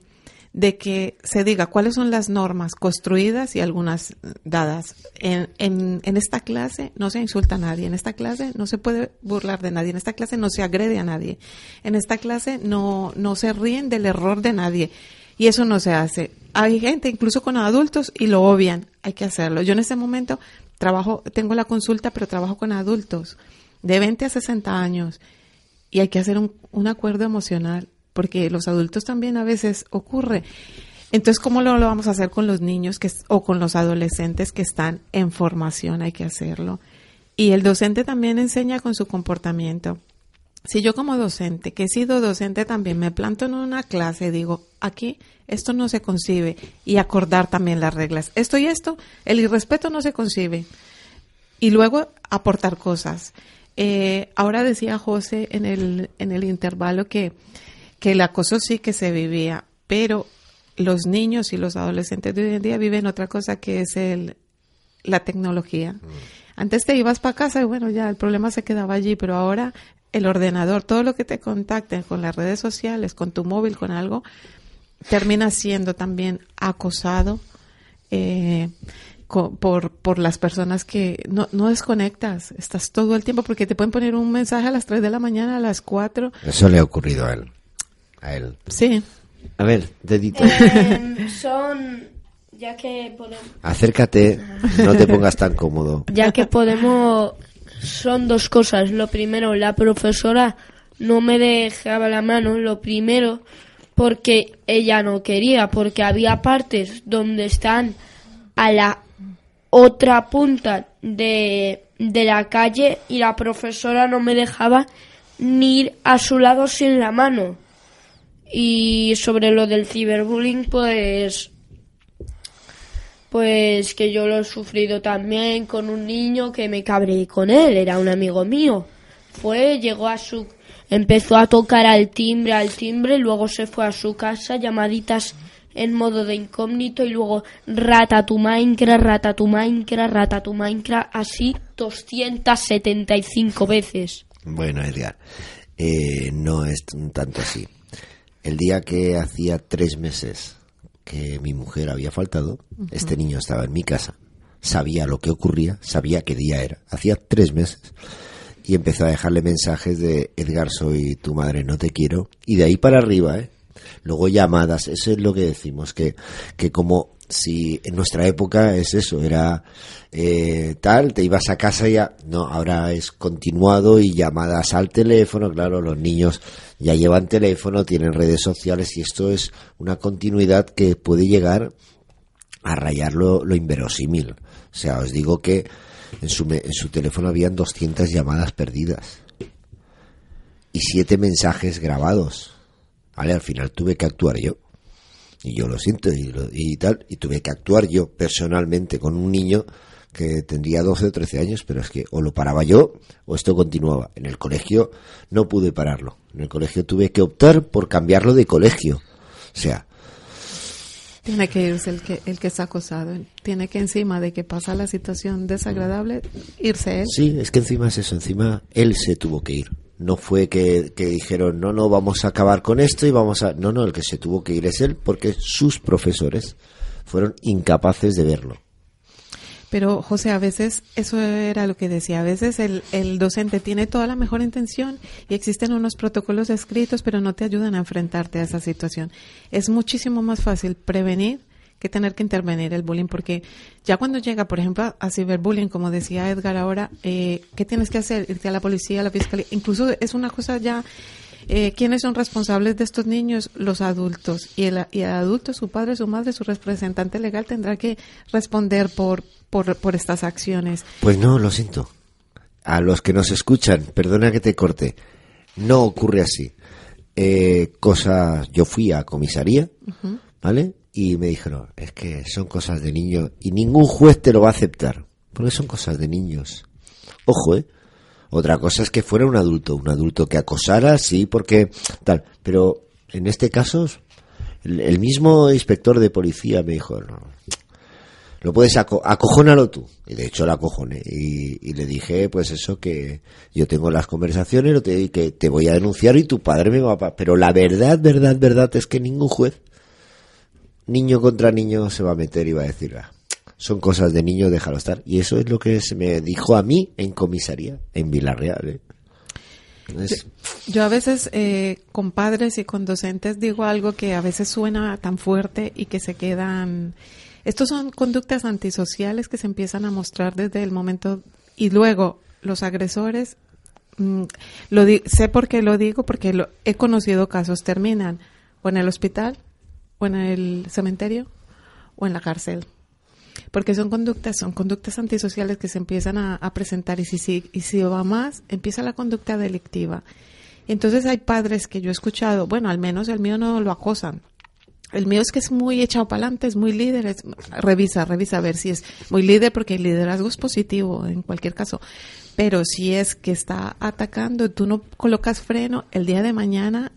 de que se diga cuáles son las normas construidas y algunas dadas. En, en, en esta clase no se insulta a nadie, en esta clase no se puede burlar de nadie, en esta clase no se agrede a nadie, en esta clase no, no se ríen del error de nadie. Y eso no se hace. Hay gente, incluso con adultos, y lo obvian. Hay que hacerlo. Yo en este momento trabajo, tengo la consulta, pero trabajo con adultos de 20 a 60 años. Y hay que hacer un, un acuerdo emocional, porque los adultos también a veces ocurre. Entonces, ¿cómo lo, lo vamos a hacer con los niños que, o con los adolescentes que están en formación? Hay que hacerlo. Y el docente también enseña con su comportamiento. Si yo como docente, que he sido docente también, me planto en una clase y digo, aquí esto no se concibe y acordar también las reglas. Esto y esto, el irrespeto no se concibe. Y luego aportar cosas. Eh, ahora decía José en el, en el intervalo que, que el acoso sí que se vivía, pero los niños y los adolescentes de hoy en día viven otra cosa que es el, la tecnología. Antes te ibas para casa y bueno, ya el problema se quedaba allí, pero ahora el ordenador, todo lo que te contacten con las redes sociales, con tu móvil, con algo, termina siendo también acosado eh, co- por, por las personas que no, no desconectas, estás todo el tiempo porque te pueden poner un mensaje a las 3 de la mañana, a las 4. Eso le ha ocurrido a él. A él. Sí. A ver, dedito. Em, son, ya que podemos, Acércate, no te pongas tan cómodo. ya que podemos, son dos cosas. Lo primero, la profesora no me dejaba la mano. Lo primero, porque ella no quería, porque había partes donde están a la otra punta de, de la calle y la profesora no me dejaba ni ir a su lado sin la mano. Y sobre lo del ciberbullying, pues pues que yo lo he sufrido también con un niño que me cabré con él, era un amigo mío. Fue, llegó a su empezó a tocar al timbre, al timbre, luego se fue a su casa, llamaditas en modo de incógnito y luego rata tu Minecraft, rata tu Minecraft, rata tu Minecraft, así 275 veces. Bueno, Edgar, eh, no es tanto así. El día que hacía tres meses que mi mujer había faltado, este niño estaba en mi casa, sabía lo que ocurría, sabía qué día era. Hacía tres meses. Y empezó a dejarle mensajes de Edgar, soy tu madre, no te quiero. Y de ahí para arriba, ¿eh? Luego llamadas, eso es lo que decimos, que, que como si en nuestra época es eso, era eh, tal, te ibas a casa ya, no, ahora es continuado y llamadas al teléfono, claro, los niños ya llevan teléfono, tienen redes sociales y esto es una continuidad que puede llegar a rayar lo, inverosímil. O sea, os digo que en su, en su teléfono habían 200 llamadas perdidas y siete mensajes grabados. ¿Vale? Al final tuve que actuar yo. Y yo lo siento y, lo- y tal. Y tuve que actuar yo personalmente con un niño que tendría 12 o 13 años, pero es que o lo paraba yo o esto continuaba. En el colegio no pude pararlo. En el colegio tuve que optar por cambiarlo de colegio. O sea, Tiene que irse el que, el que está acosado. Tiene que encima de que pasa la situación desagradable, irse él. Sí, es que encima es eso, encima él se tuvo que ir. No fue que, que dijeron, no, no, vamos a acabar con esto y vamos a... No, no, el que se tuvo que ir es él porque sus profesores fueron incapaces de verlo. Pero, José, a veces eso era lo que decía. A veces el, el docente tiene toda la mejor intención y existen unos protocolos escritos, pero no te ayudan a enfrentarte a esa situación. Es muchísimo más fácil prevenir que tener que intervenir el bullying, porque ya cuando llega, por ejemplo, a ciberbullying, como decía Edgar ahora, eh, ¿qué tienes que hacer? Irte a la policía, a la fiscalía. Incluso es una cosa ya eh, ¿Quiénes son responsables de estos niños? Los adultos. Y el, y el adulto, su padre, su madre, su representante legal tendrá que responder por, por, por estas acciones. Pues no, lo siento. A los que nos escuchan, perdona que te corte, no ocurre así. Eh, cosas, yo fui a comisaría, ¿vale? Y me dijeron, es que son cosas de niños y ningún juez te lo va a aceptar, porque son cosas de niños. Ojo, ¿eh? Otra cosa es que fuera un adulto, un adulto que acosara, sí, porque tal. Pero en este caso, el, mismo inspector de policía me dijo, no, lo puedes aco acojónalo tú. Y de hecho la acojoné. Y, y, le dije, pues eso, que yo tengo las conversaciones, que te voy a denunciar y tu padre me va a... Pero la verdad, verdad, verdad es que ningún juez, niño contra niño, se va a meter y va a decir, ah, son cosas de niño, déjalo estar. Y eso es lo que se me dijo a mí en comisaría, en Villarreal. ¿eh? Yo, a veces eh, con padres y con docentes digo algo que a veces suena tan fuerte y que se quedan... Estos son conductas antisociales que se empiezan a mostrar desde el momento y luego los agresores, mmm, lo sé por qué lo digo, porque he conocido casos, terminan o en el hospital, o en el cementerio, o en la cárcel porque son conductas, son conductas antisociales que se empiezan a, presentar y si, si, y si va más, empieza la conducta delictiva. Entonces hay padres que yo he escuchado, bueno, al menos el mío no lo acosan. El mío es que es muy echado para adelante, es muy líder, revisa, revisa a ver si es muy líder, porque el liderazgo es positivo en cualquier caso. Pero si es que está atacando, tú no colocas freno, el día de mañana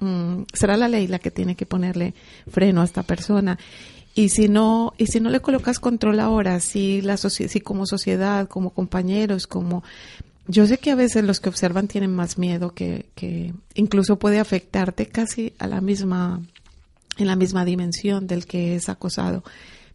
mmm, será la ley la que tiene que ponerle freno a esta persona. Y si no y si no le colocas control ahora si la si como sociedad como compañeros como yo sé que a veces los que observan tienen más miedo que, que incluso puede afectarte casi a la misma en la misma dimensión del que es acosado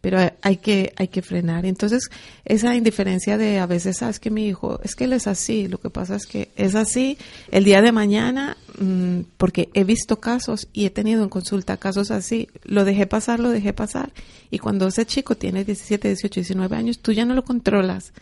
pero hay que hay que frenar. Entonces esa indiferencia de a veces sabes que mi hijo es que él es así lo que pasa es que es así el día de mañana mmm, porque he visto casos y he tenido en consulta casos así lo dejé pasar lo dejé pasar. Y cuando ese chico tiene 17 18 19 años tú ya no lo controlas.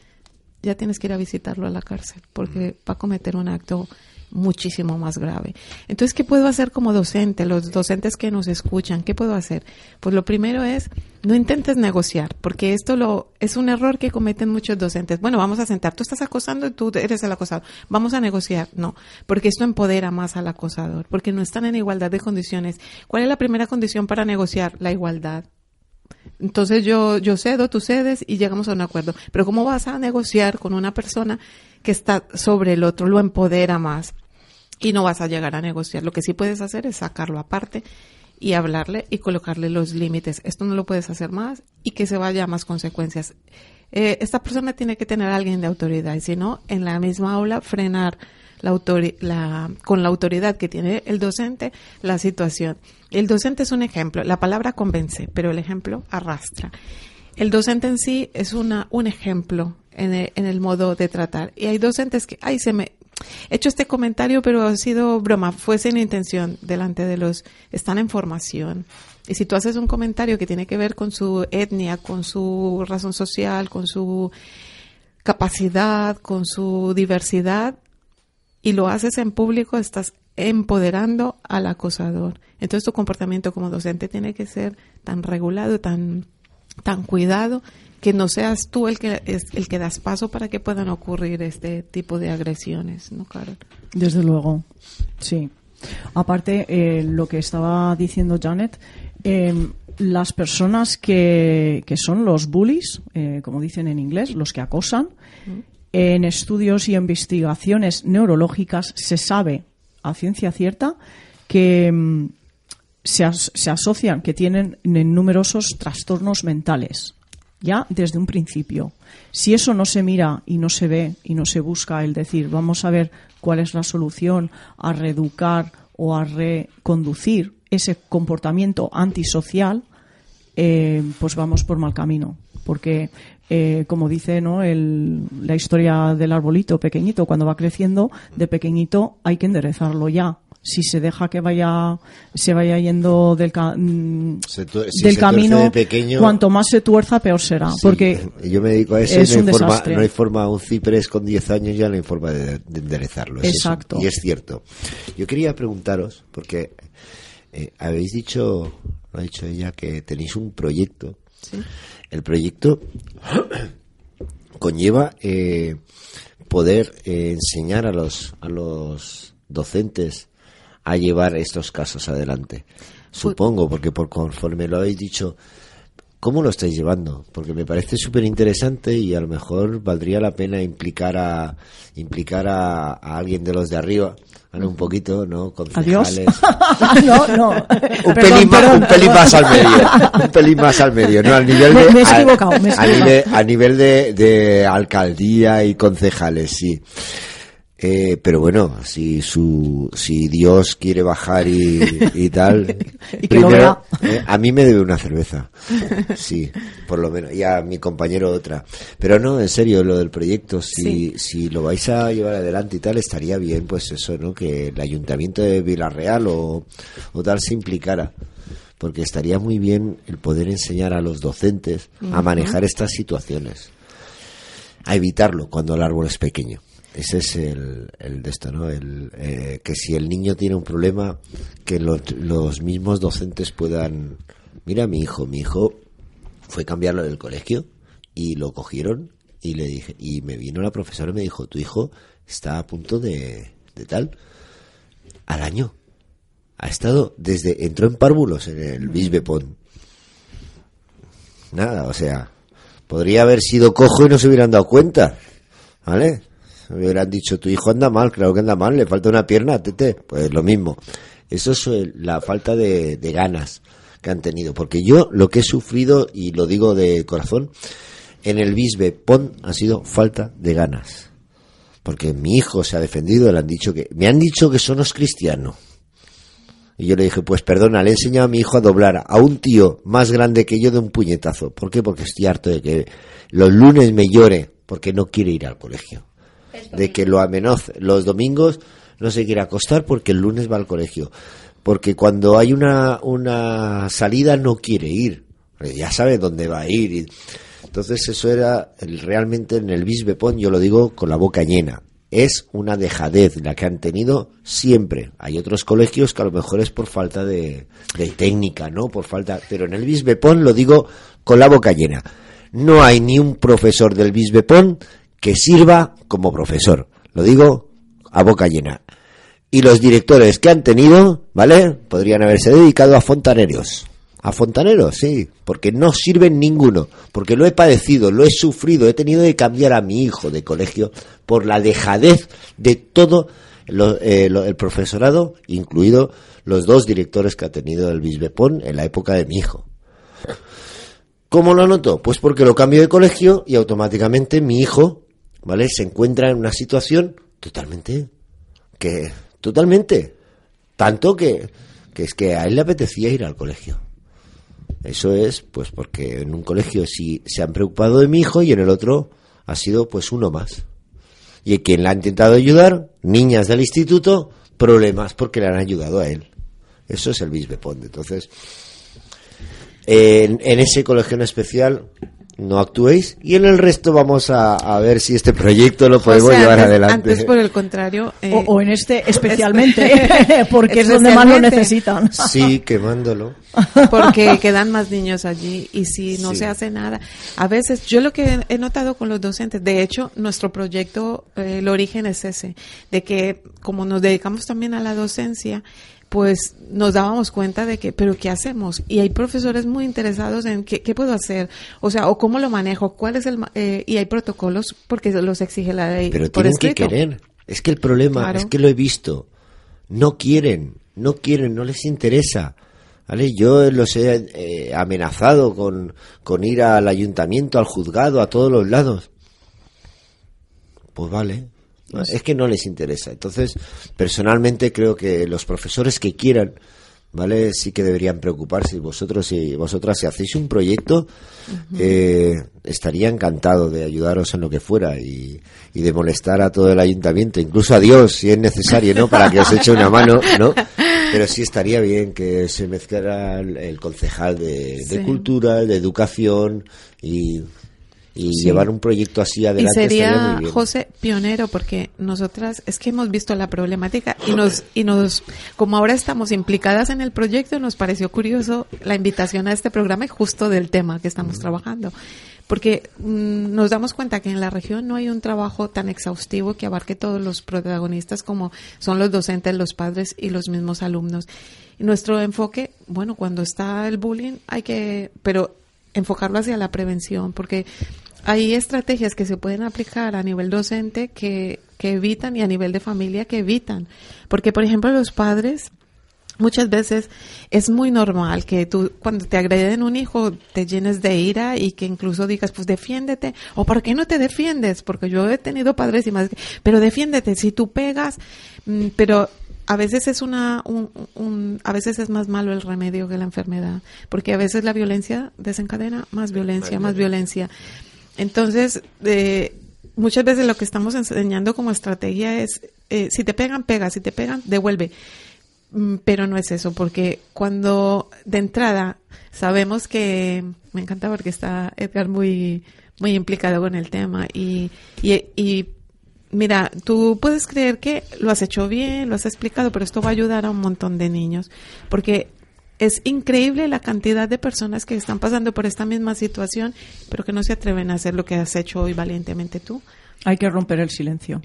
Ya tienes que ir a visitarlo a la cárcel porque va a cometer un acto muchísimo más grave. Entonces, ¿qué puedo hacer como docente? Los docentes que nos escuchan, ¿qué puedo hacer? Pues lo primero es, no intentes negociar, porque esto lo es un error que cometen muchos docentes. Bueno, vamos a sentar, tú estás acosando y tú eres el acosador. Vamos a negociar. No, porque esto empodera más al acosador, porque no están en igualdad de condiciones. ¿Cuál es la primera condición para negociar? La igualdad. Entonces yo, yo cedo, tú cedes y llegamos a un acuerdo. Pero ¿cómo vas a negociar con una persona que está sobre el otro? Lo empodera más y no vas a llegar a negociar. Lo que sí puedes hacer es sacarlo aparte y hablarle y colocarle los límites. Esto no lo puedes hacer más y que se vaya a más consecuencias. Eh, esta persona tiene que tener a alguien de autoridad y si no, en la misma aula frenar la, la, con la autoridad que tiene el docente la situación. El docente es un ejemplo. La palabra convence, pero el ejemplo arrastra. El docente en sí es una, un ejemplo en el, en el modo de tratar. Y hay docentes que, ay, se me, he hecho este comentario, pero ha sido broma, fue sin intención delante de los, están en formación. Y si tú haces un comentario que tiene que ver con su etnia, con su razón social, con su capacidad, con su diversidad, y lo haces en público, estás empoderando al acosador. Entonces tu comportamiento como docente tiene que ser tan regulado, tan, tan cuidado, que no seas tú el que es el que das paso para que puedan ocurrir este tipo de agresiones, ¿no, Carol? Desde luego, sí. Aparte, eh, lo que estaba diciendo Janet, eh, las personas que, que, son los bullies, eh, como dicen en inglés, los que acosan, mm. en estudios y investigaciones neurológicas se sabe a ciencia cierta que mm, se, as se asocian, que tienen numerosos trastornos mentales ya desde un principio. Si eso no se mira y no se ve y no se busca el decir, vamos a ver cuál es la solución a reeducar o a reconducir ese comportamiento antisocial, eh, pues vamos por mal camino. porque eh, como dice ¿no? el, la historia del arbolito pequeñito, cuando va creciendo, de pequeñito hay que enderezarlo ya. Si se deja que vaya, se vaya yendo del, ca- mm, Se tu- si del se camino, de pequeño- cuanto más se tuerza, peor será. Sí, porque yo me dedico a eso y no, hay forma, no hay forma, un ciprés con 10 años ya no hay forma de, de enderezarlo. es eso. Exacto. Y es cierto. Yo quería preguntaros, porque eh, habéis dicho, lo ha dicho ella, que tenéis un proyecto. El proyecto conlleva eh, poder eh, enseñar a los, a los docentes a llevar estos casos adelante. Supongo, porque por conforme lo habéis dicho, ¿cómo lo estáis llevando? Porque me parece súper interesante y a lo mejor valdría la pena implicar a implicar a, a alguien de los de arriba, un poquito, ¿no? Adiós. Concejales. no, no. Un, pelín más, perdón. un pelín más al medio. Un pelín más al medio, ¿no? Al nivel de, me he a- equivocado, me he a, equivocado. nivel, a nivel de, de alcaldía y concejales, sí. Eh, pero bueno, si su, si Dios quiere bajar y, y tal, Y vea. eh, a mí me debe una cerveza, sí, por lo menos, y a mi compañero otra. Pero no, en serio, lo del proyecto, si, si lo vais a llevar adelante y tal, estaría bien, pues eso, ¿no? Que el ayuntamiento de Villarreal o, o tal se implicara. Porque estaría muy bien el poder enseñar a los docentes a manejar estas situaciones a evitarlo cuando el árbol es pequeño. Ese es el, el de esto, ¿no? El, eh, que si el niño tiene un problema, que los, los mismos docentes puedan... Mira, mi hijo, mi hijo fue cambiarlo del colegio y lo cogieron y le dije y me vino la profesora y me dijo tu hijo está a punto de, de tal al año. Ha estado desde entró en párvulos en el Bisbepont nada o sea podría haber sido cojo y no se hubieran dado cuenta vale hubieran dicho tu hijo anda mal claro que anda mal le falta una pierna tete pues lo mismo eso es eh, la falta de, de ganas que han tenido porque yo lo que he sufrido y lo digo de corazón en el Bisbe Pon ha sido falta de ganas porque mi hijo se ha defendido le han dicho que me han dicho que sonos cristiano y yo le dije, pues perdona, le he enseñado a mi hijo a doblar a un tío más grande que yo de un puñetazo. ¿Por qué? Porque estoy harto de que los lunes me llore porque no quiere ir al colegio. De que lo amenace. Los domingos no se quiere acostar porque el lunes va al colegio. Porque cuando hay una, una salida no quiere ir. Ya sabe dónde va a ir. y- Entonces eso era el- realmente en el Bisbepón, yo lo digo con la boca llena. Es una dejadez la que han tenido siempre. Hay otros colegios que a lo mejor es por falta de, de técnica, ¿no? Por falta, pero en el Bisbepón lo digo con la boca llena. No hay ni un profesor del Bisbepón que sirva como profesor. Lo digo a boca llena. Y los directores que han tenido, ¿vale? Podrían haberse dedicado a fontaneros. A fontaneros, sí, porque no sirven ninguno, porque lo he padecido, lo he sufrido, he tenido que cambiar a mi hijo de colegio por la dejadez de todo lo- eh, el profesorado, incluido los dos directores que ha tenido el Bisbepón en la época de mi hijo. ¿Cómo lo noto? Pues porque lo cambio de colegio y automáticamente mi hijo, ¿vale? Se encuentra en una situación totalmente que totalmente tanto que, que es que a él le apetecía ir al colegio. Eso es pues porque en un colegio sí se han preocupado de mi hijo y en el otro ha sido pues uno más. Y quien le ha intentado ayudar, niñas del instituto, problemas porque le han ayudado a él. Eso es el Bisbepont. Entonces, en, en ese colegio en especial no actuéis y en el resto vamos a, a ver si este proyecto lo podemos O sea, llevar antes, adelante. antes, por el contrario. eh, O, o en este especialmente, porque es donde más lo necesitan. Sí, quemándolo. porque quedan más niños allí y si no Sí. se hace nada. A veces, yo lo que he notado con los docentes, de hecho, nuestro proyecto, eh, el origen es ese, de que como nos dedicamos también a la docencia, pues nos dábamos cuenta de que, pero ¿qué hacemos? Y hay profesores muy interesados en qué, qué puedo hacer, o sea, o cómo lo manejo, cuál es el, eh, y hay protocolos porque los exige la ley. Pero por tienen que querer. Es que el problema Claro. es que lo he visto. No quieren, no quieren, no les interesa. ¿Vale? Yo los he eh, amenazado con, con ir al ayuntamiento, al juzgado, a todos los lados. Pues vale. Es que no les interesa. Entonces, personalmente creo que los profesores que quieran, ¿vale? Sí que deberían preocuparse. Vosotros y vosotras, si hacéis un proyecto, eh, estaría encantado de ayudaros en lo que fuera y, y de molestar a todo el ayuntamiento, incluso a Dios, si es necesario, ¿no? Para que os eche una mano, ¿no? Pero sí estaría bien que se mezclara el, el concejal de, de cultura, de educación y, y Sí. llevar un proyecto así Y adelante estaría sería, muy bien. José, pionero, porque nosotras es que hemos visto la problemática y nos, y nos, como ahora estamos implicadas en el proyecto, nos pareció curioso la invitación a este programa y justo del tema que estamos trabajando. Porque mm, nos damos cuenta que en la región no hay un trabajo tan exhaustivo que abarque todos los protagonistas como son los docentes, los padres y los mismos alumnos. Y nuestro enfoque, bueno, cuando está el bullying hay que, pero enfocarlo hacia la prevención, porque hay estrategias que se pueden aplicar a nivel docente que, que evitan y a nivel de familia que evitan. Porque, por ejemplo, los padres muchas veces es muy normal que tú cuando te agreden un hijo te llenes de ira y que incluso digas pues defiéndete o por qué no te defiendes porque yo he tenido padres y más pero defiéndete si tú pegas mm, pero a veces es una un, un- a veces es más malo el remedio que la enfermedad porque a veces la violencia desencadena más violencia más violencia. Entonces eh, muchas veces lo que estamos enseñando como estrategia es eh, si te pegan pega si te pegan devuelve. Mm, pero no es eso, porque cuando de entrada sabemos que me encanta porque está Edgar muy muy implicado con el tema y, y, y mira, tú puedes creer que lo has hecho bien, lo has explicado, pero esto va a ayudar a un montón de niños, porque es increíble la cantidad de personas que están pasando por esta misma situación, pero que no se atreven a hacer lo que has hecho hoy valientemente tú. Hay que romper el silencio.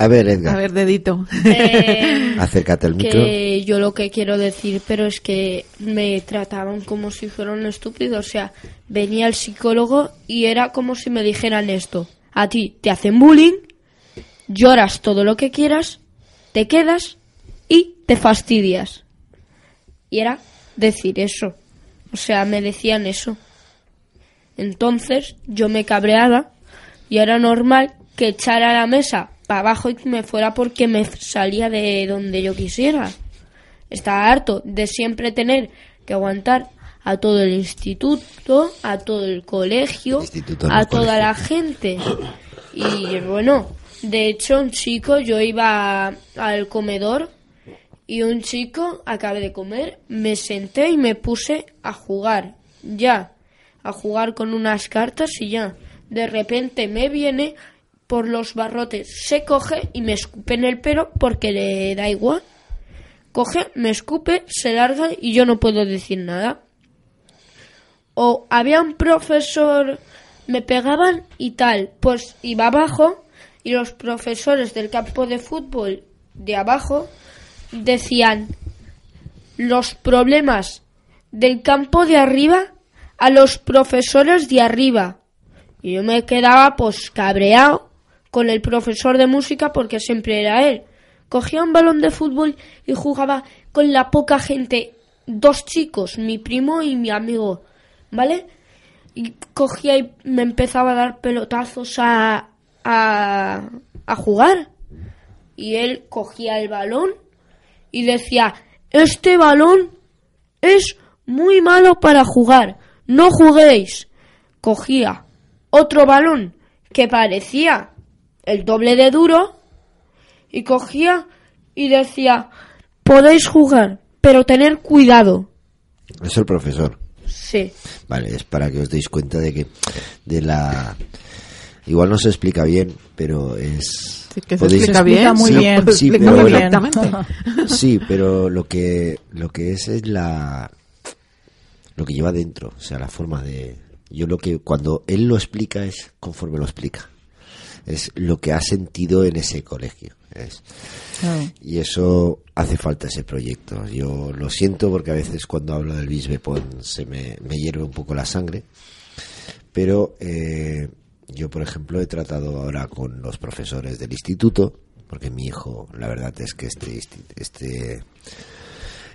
A ver, Edgar, A ver, dedito. Eh, acércate al micro. que yo lo que quiero decir, pero es que me trataban como si fuera un estúpido. O sea, venía el psicólogo y era como si me dijeran esto. A ti te hacen bullying, lloras todo lo que quieras, te quedas y te fastidias. Y era decir eso. O sea, me decían eso. Entonces yo me cabreaba y era normal que echara la mesa para abajo y me fuera porque me salía de donde yo quisiera. Estaba harto de siempre tener que aguantar a todo el instituto, a todo el colegio, a toda colegio. la gente. Y bueno, de hecho, un chico, yo iba al comedor y un chico, acabé de comer, me senté y me puse a jugar. Ya, a jugar con unas cartas y ya. De repente me viene por los barrotes, se coge y me escupe en el pelo porque le da igual. Coge, me escupe, se larga y yo no puedo decir nada. O había un profesor, me pegaban y tal, pues iba abajo y los profesores del campo de fútbol de abajo decían los problemas del campo de arriba a los profesores de arriba. Y yo me quedaba pues cabreado con el profesor de música porque siempre era él. Cogía un balón de fútbol y jugaba con la poca gente, dos chicos, mi primo y mi amigo, ¿vale? Y cogía y me empezaba a dar pelotazos a, a, a jugar. Y él cogía el balón y decía, este balón es muy malo para jugar, no juguéis. Cogía otro balón que parecía el doble de duro y cogía y decía, podéis jugar, pero tener cuidado. Es el profesor. Sí. Vale, es para que os deis cuenta de que de la igual no se explica bien, pero es Sí, que se explica bien. muy Sí, bien. sí, explica pero muy bueno. bien. Exactamente. Sí, pero lo que lo que es es la lo que lleva dentro, o sea, la forma de yo lo que cuando él lo explica es conforme lo explica. Es lo que ha sentido en ese colegio. Es, Claro. y eso hace falta ese proyecto. Yo lo siento porque a veces cuando hablo del Bisbepon se me, me hierve un poco la sangre. Pero eh, yo, por ejemplo, he tratado ahora con los profesores del instituto, porque mi hijo, la verdad es que este, este,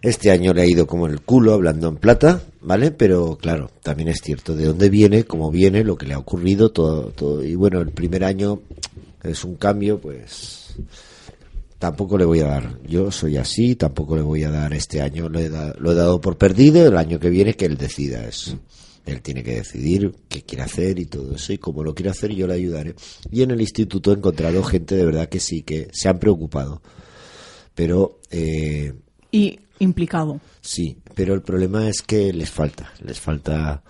este año le ha ido como el culo hablando en plata, ¿vale? Pero claro, también es cierto de dónde viene, cómo viene, lo que le ha ocurrido, todo, todo. Y bueno, el primer año es un cambio, pues tampoco le voy a dar. Yo soy así, tampoco le voy a dar este año. Lo he, da- lo he dado por perdido. El año que viene que él decida. Es, él tiene que decidir qué quiere hacer y todo eso. Y como lo quiere hacer, yo le ayudaré. Y en el instituto he encontrado gente de verdad que sí, que se han preocupado. Pero eh, Y implicado. Sí, pero el problema es que les falta, les falta...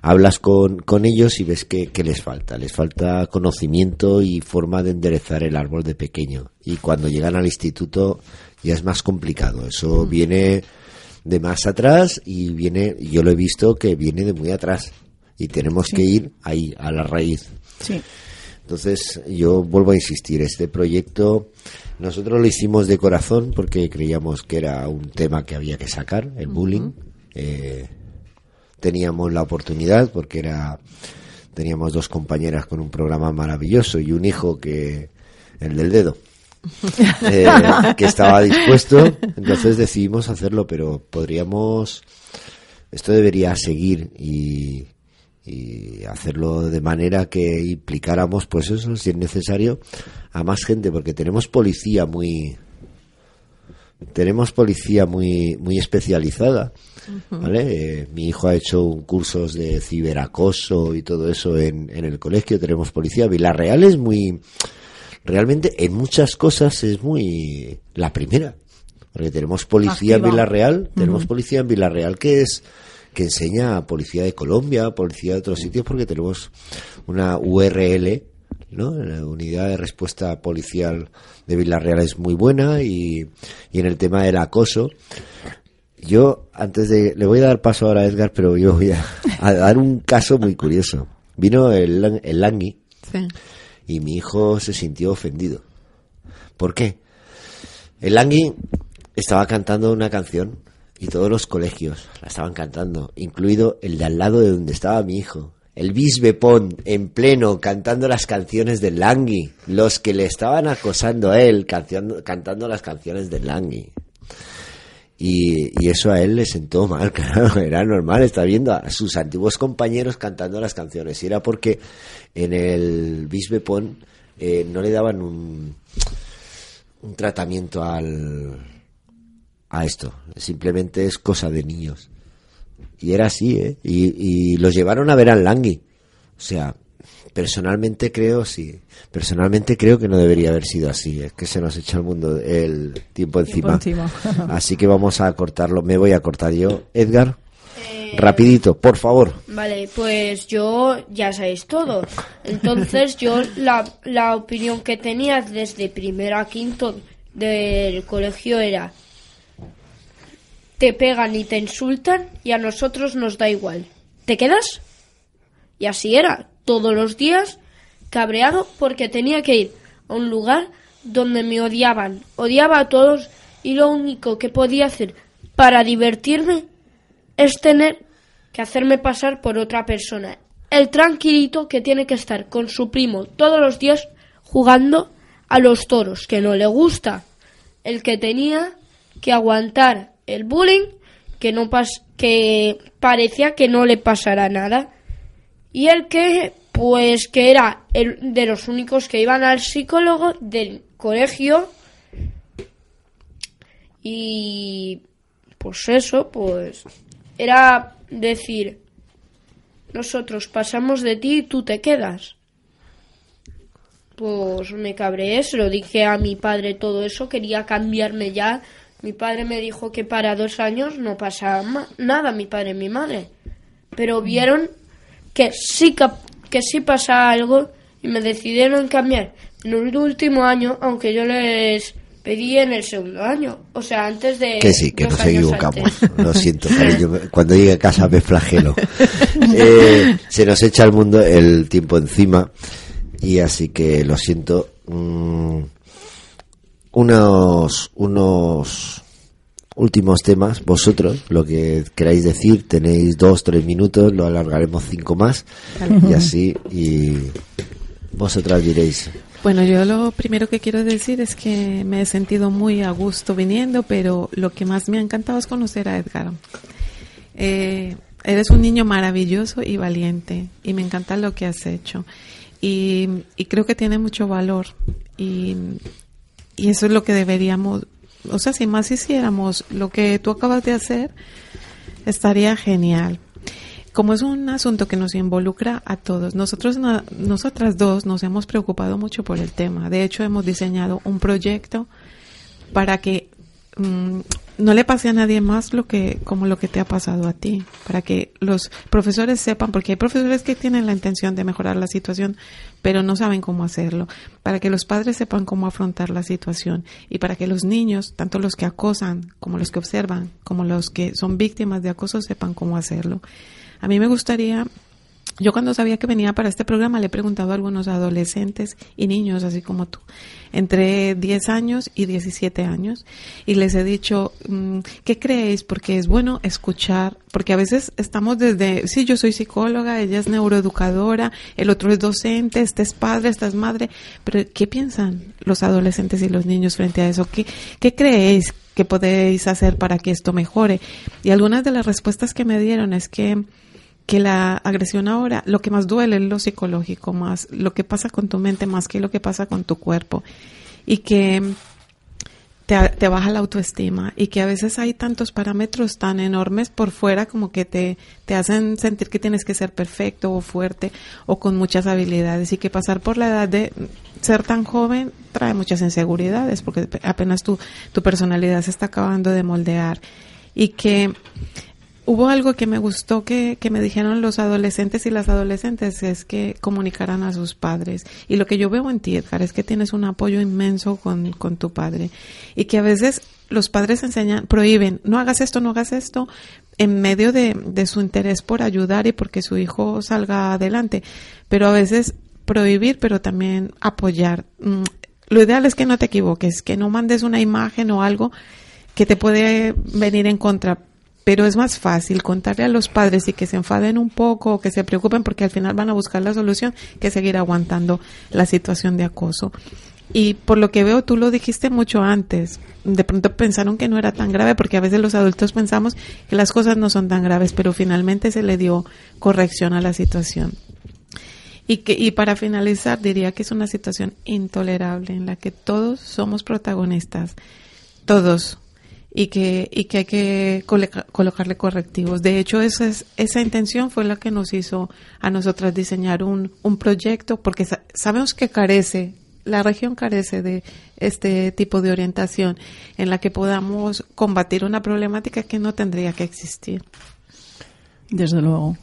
Hablas con, con ellos y ves que, que les falta, les falta conocimiento y forma de enderezar el árbol de pequeño. Y cuando llegan al instituto ya es más complicado. Eso viene de más atrás y viene, yo lo he visto que viene de muy atrás. Y tenemos que ir ahí, a la raíz. Sí. Entonces, yo vuelvo a insistir, este proyecto nosotros lo hicimos de corazón porque creíamos que era un tema que había que sacar, el bullying. Eh, teníamos la oportunidad porque era teníamos dos compañeras con un programa maravilloso y un hijo que el del dedo eh, que estaba dispuesto entonces decidimos hacerlo pero podríamos esto debería seguir y, y hacerlo de manera que implicáramos pues eso si es necesario a más gente porque tenemos policía muy tenemos policía muy muy especializada ¿vale? Eh, mi hijo ha hecho un cursos de ciberacoso y todo eso en, en el colegio tenemos policía Villarreal es muy realmente en muchas cosas es muy la primera porque tenemos policía en. Villarreal tenemos policía en Villarreal que es que enseña a policía de Colombia policía de otros sitios porque tenemos una URL ¿no? La unidad de respuesta policial de Villarreal es muy buena y, y en el tema del acoso yo antes de le voy a dar paso ahora a Edgar pero yo voy a, a dar un caso muy curioso vino el, el Langui Sí. Y mi hijo se sintió ofendido. ¿Por qué? El Langui estaba cantando una canción y todos los colegios la estaban cantando, incluido el de al lado de donde estaba mi hijo. El Bisbepón en pleno cantando las canciones del Langui, los que le estaban acosando a él canción- cantando las canciones del Langui. Y, y eso a él le sentó mal, claro, era normal, está viendo a sus antiguos compañeros cantando las canciones. Y era porque en el Bisbepón eh, no le daban un, un tratamiento al, a esto. Simplemente es cosa de niños. Y era así, ¿eh? Y, y los llevaron a ver al Langui. O sea, personalmente creo, sí. Personalmente creo que no debería haber sido así. Es que se nos echa el mundo el tiempo encima. Tiempo encima. Así que vamos a cortarlo. Me voy a cortar yo. Edgar, rapidito, por favor. Vale, pues yo ya sabéis todo. Entonces yo la, la opinión que tenía desde primero a quinto del colegio era te pegan y te insultan y a nosotros nos da igual. ¿Te quedas? Y así era, todos los días cabreado porque tenía que ir a un lugar donde me odiaban, odiaba a todos y lo único que podía hacer para divertirme es tener que hacerme pasar por otra persona. El tranquilito que tiene que estar con su primo todos los días jugando a los toros, que no le gusta. El que tenía que aguantar el bullying, que no pas que parecía que no le pasara nada. Y el que, pues, que era el de los únicos que iban al psicólogo del colegio. Y pues eso, pues era decir, nosotros pasamos de ti y tú te quedas. Pues me cabreé, se lo dije a mi padre todo eso, quería cambiarme ya. Mi padre me dijo que para dos años no pasaba nada, mi padre y mi madre. Pero vieron que sí, cap- que sí pasa algo y me decidieron cambiar en el último año, aunque yo les pedí en el segundo año. O sea, antes de... Que sí, que nos equivocamos. antes. Lo siento, cariño. Cuando llegue a casa me flagelo. Eh, se nos echa el mundo el tiempo encima. Y así que lo siento. Mm, unos, unos últimos temas. Vosotros, lo que queráis decir, tenéis dos, tres minutos. Lo alargaremos cinco más. Y así. Y vosotras diréis. Bueno, yo lo primero que quiero decir es que me he sentido muy a gusto viniendo, pero lo que más me ha encantado es conocer a Edgar. Eh, eres un niño maravilloso y valiente y me encanta lo que has hecho. Y, y creo que tiene mucho valor. Y y eso es lo que deberíamos, o sea, si más hiciéramos lo que tú acabas de hacer, estaría genial. Como es un asunto que nos involucra a todos, nosotros, nosotras dos nos hemos preocupado mucho por el tema. De hecho, hemos diseñado un proyecto para que mm, no le pase a nadie más lo que como lo que te ha pasado a ti, para que los profesores sepan, porque hay profesores que tienen la intención de mejorar la situación, pero no saben cómo hacerlo, para que los padres sepan cómo afrontar la situación y para que los niños, tanto los que acosan como los que observan, como los que son víctimas de acoso, sepan cómo hacerlo. A mí me gustaría yo cuando sabía que venía para este programa le he preguntado a algunos adolescentes y niños, así como tú, entre 10 años y 17 años, y les he dicho, mm, ¿qué creéis? Porque es bueno escuchar, porque a veces estamos desde, sí, yo soy psicóloga, ella es neuroeducadora, el otro es docente, este es padre, esta es madre, pero ¿qué piensan los adolescentes y los niños frente a eso? ¿Qué, qué creéis que podéis hacer para que esto mejore? Y algunas de las respuestas que me dieron es que que la agresión ahora, lo que más duele es lo psicológico, más lo que pasa con tu mente, más que lo que pasa con tu cuerpo. Y que te, baja la autoestima. Y que a veces hay tantos parámetros tan enormes por fuera como que te, te hacen sentir que tienes que ser perfecto o fuerte o con muchas habilidades. Y que pasar por la edad de ser tan joven trae muchas inseguridades porque apenas tu, tu personalidad se está acabando de moldear. Y que Hubo algo que me gustó que, que me dijeron los adolescentes y las adolescentes, es que comunicaran a sus padres. Y lo que yo veo en ti, Edgar, es que tienes un apoyo inmenso con, con tu padre. Y que a veces los padres enseñan, prohíben, no hagas esto, no hagas esto, en medio de, de su interés por ayudar y porque su hijo salga adelante. Pero a veces prohibir, pero también apoyar. Mm, Lo ideal es que no te equivoques, que no mandes una imagen o algo que te puede venir en contra, pero es más fácil contarle a los padres y que se enfaden un poco que se preocupen porque al final van a buscar la solución que seguir aguantando la situación de acoso. Y por lo que veo, tú lo dijiste mucho antes. De pronto pensaron que no era tan grave porque a veces los adultos pensamos que las cosas no son tan graves, pero finalmente se le dio corrección a la situación. Y, que, y para finalizar, diría que es una situación intolerable en la que todos somos protagonistas. Todos y que, y que hay que coloca- colocarle correctivos. De hecho, esa, es, esa intención fue la que nos hizo a nosotras diseñar un, un proyecto, porque sa- sabemos que carece, la región carece de este tipo de orientación en la que podamos combatir una problemática que no tendría que existir. Desde luego.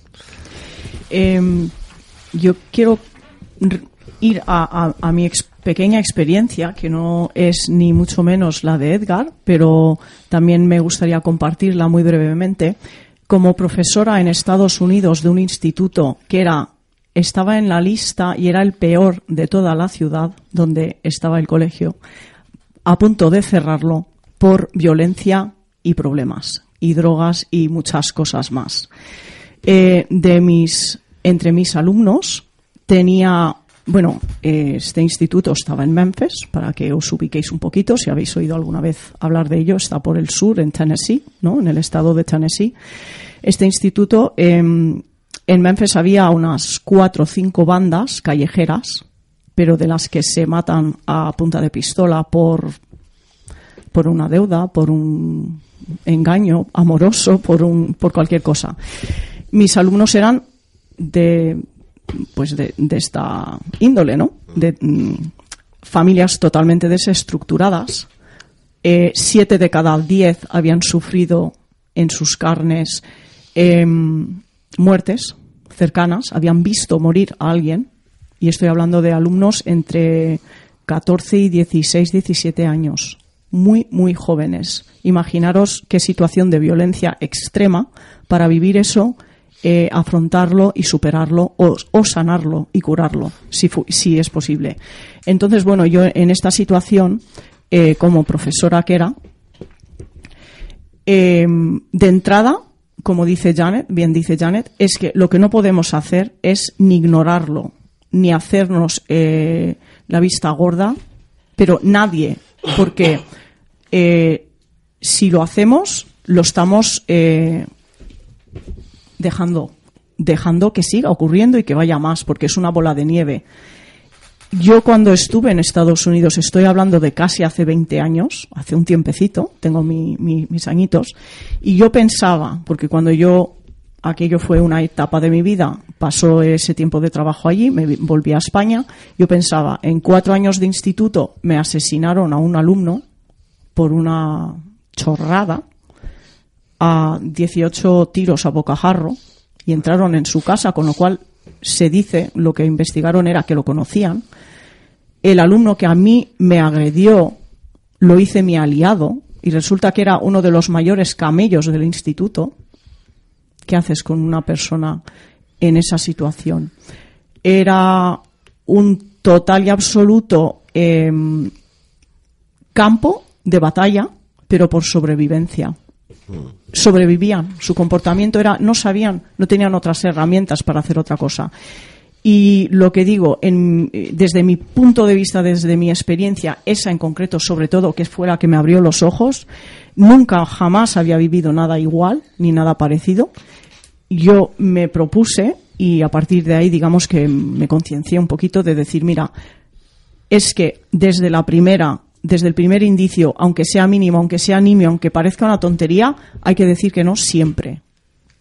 Em, yo quiero ir a, a- mi pequeña experiencia, que no es ni mucho menos la de Edgar, pero también me gustaría compartirla muy brevemente. Como profesora en Estados Unidos de un instituto que era estaba en la lista y era el peor de toda la ciudad donde estaba el colegio, a punto de cerrarlo por violencia y problemas, y drogas y muchas cosas más. Eh, de mis, entre mis alumnos tenía, bueno, eh, este instituto estaba en Memphis, para que os ubiquéis un poquito, si habéis oído alguna vez hablar de ello, está por el sur, en Tennessee, ¿no? En el estado de Tennessee. Este instituto, em, en Memphis había unas cuatro o cinco bandas callejeras, pero de las que se matan a punta de pistola por, por una deuda, por un engaño amoroso, por, un, por cualquier cosa. Mis alumnos eran de, pues de, de esta índole, ¿no? De mm, familias totalmente desestructuradas. Eh, siete de cada diez habían sufrido en sus carnes em, muertes cercanas, habían visto morir a alguien, y estoy hablando de alumnos entre 14 y 16, 17 años, muy, muy jóvenes. Imaginaros qué situación de violencia extrema para vivir eso, eh, afrontarlo y superarlo o, sanarlo y curarlo, si, es posible. Entonces, bueno, yo en esta situación, eh, como profesora que era, eh, de entrada, como dice Janet, bien dice Janet, es que lo que no podemos hacer es ni ignorarlo, ni hacernos eh, la vista gorda, pero nadie, porque si lo hacemos, lo estamos dejando, dejando que siga ocurriendo y que vaya más, porque es una bola de nieve. yo cuando estuve en Estados Unidos, estoy hablando de casi hace 20 años, hace un tiempecito, tengo mi- mi- mis añitos, y yo pensaba, porque cuando yo, aquello fue una etapa de mi vida, pasó ese tiempo de trabajo allí, me volví a España, yo pensaba, en cuatro años de instituto me asesinaron a un alumno por una chorrada, a 18 tiros a bocajarro y entraron en su casa, con lo cual se dice, lo que investigaron era que lo conocían. El alumno que a mí me agredió lo hice mi aliado y resulta que era uno de los mayores camellos del instituto. ¿Qué haces con una persona en esa situación? Era un total y absoluto em, campo de batalla, pero por sobrevivencia sobrevivían. Su comportamiento era, no sabían, no tenían otras herramientas para hacer otra cosa. Y lo que digo, en- desde mi punto de vista, desde mi experiencia, esa en concreto, sobre todo, que fue la que me abrió los ojos, nunca jamás había vivido nada igual ni nada parecido. Yo me propuse y a partir de ahí, digamos que me conciencié un poquito de decir, mira, es que desde la primera, desde el primer indicio, aunque sea mínimo, aunque sea nimio, aunque parezca una tontería, hay que decir que no siempre.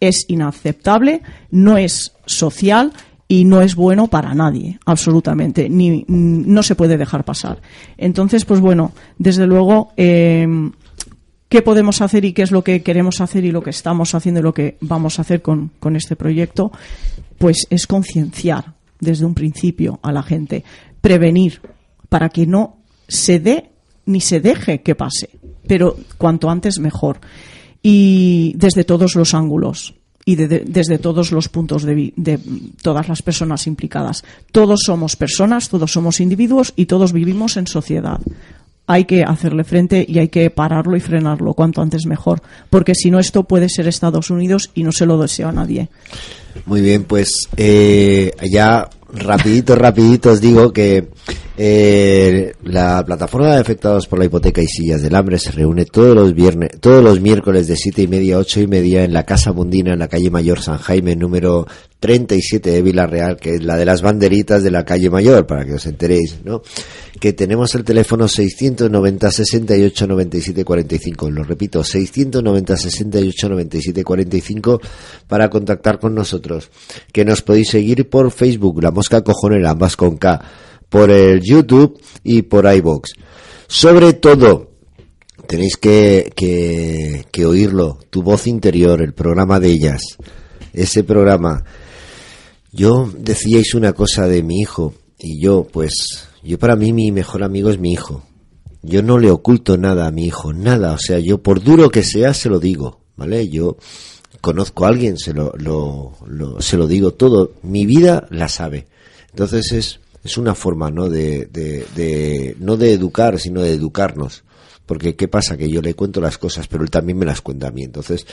Es inaceptable, no es social y no es bueno para nadie, absolutamente. Ni, mm, no se puede dejar pasar. Entonces, pues bueno, desde luego, eh, qué podemos hacer y qué es lo que queremos hacer y lo que estamos haciendo y lo que vamos a hacer con, con este proyecto, pues es concienciar desde un principio a la gente, prevenir para que no se dé ni se deje que pase, pero cuanto antes mejor. Y desde todos los ángulos y de- de- desde todos los puntos de, de todas las personas implicadas. Todos somos personas, todos somos individuos y todos vivimos en sociedad hay que hacerle frente y hay que pararlo y frenarlo cuanto antes mejor, porque si no esto puede ser Estados Unidos y no se lo deseo a nadie. Muy bien, pues eh, ya rapidito, rapidito os digo que eh, la plataforma de afectados por la hipoteca y sillas del hambre se reúne todos los viernes, todos los miércoles de siete y media a ocho y media en la Casa Mundina en la calle Mayor San Jaime número 37 de Villarreal, que es la de las banderitas de la calle Mayor, para que os enteréis, ¿no? Que tenemos el teléfono 690 68 97 45, lo repito, 690 68 97 45 para contactar con nosotros. Que nos podéis seguir por Facebook, La Mosca Cojonera, ambas con K, por el YouTube y por iBox. Sobre todo, tenéis que, que, oírlo, tu voz interior, el programa de ellas. Ese programa. Yo decíais una cosa de mi hijo y yo, pues, yo para mí mi mejor amigo es mi hijo. Yo no le oculto nada a mi hijo, nada. O sea, yo por duro que sea se lo digo, ¿vale? Yo conozco a alguien, se lo, lo- lo- se lo digo todo. Mi vida la sabe. Entonces es, es una forma, ¿no? De, de, no de educar, sino de educarnos. Porque qué pasa que yo le cuento las cosas, pero él también me las cuenta a mí. Entonces,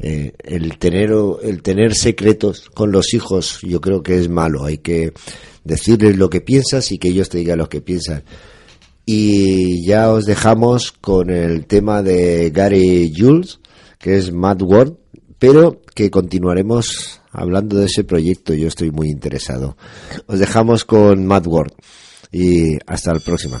eh, el tener el tener secretos con los hijos, yo creo que es malo. Hay que decirles lo que piensas y que ellos te digan lo que piensan. Y ya os dejamos con el tema de Gary Jules, que es Mad World, pero que continuaremos hablando de ese proyecto. Yo estoy muy interesado. Os dejamos con Mad World y hasta la próxima.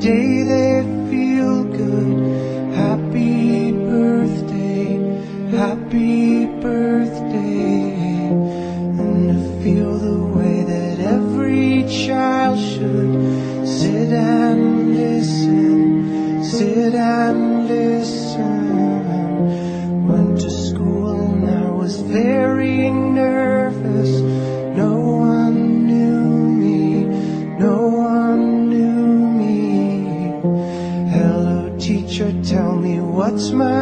day they touch my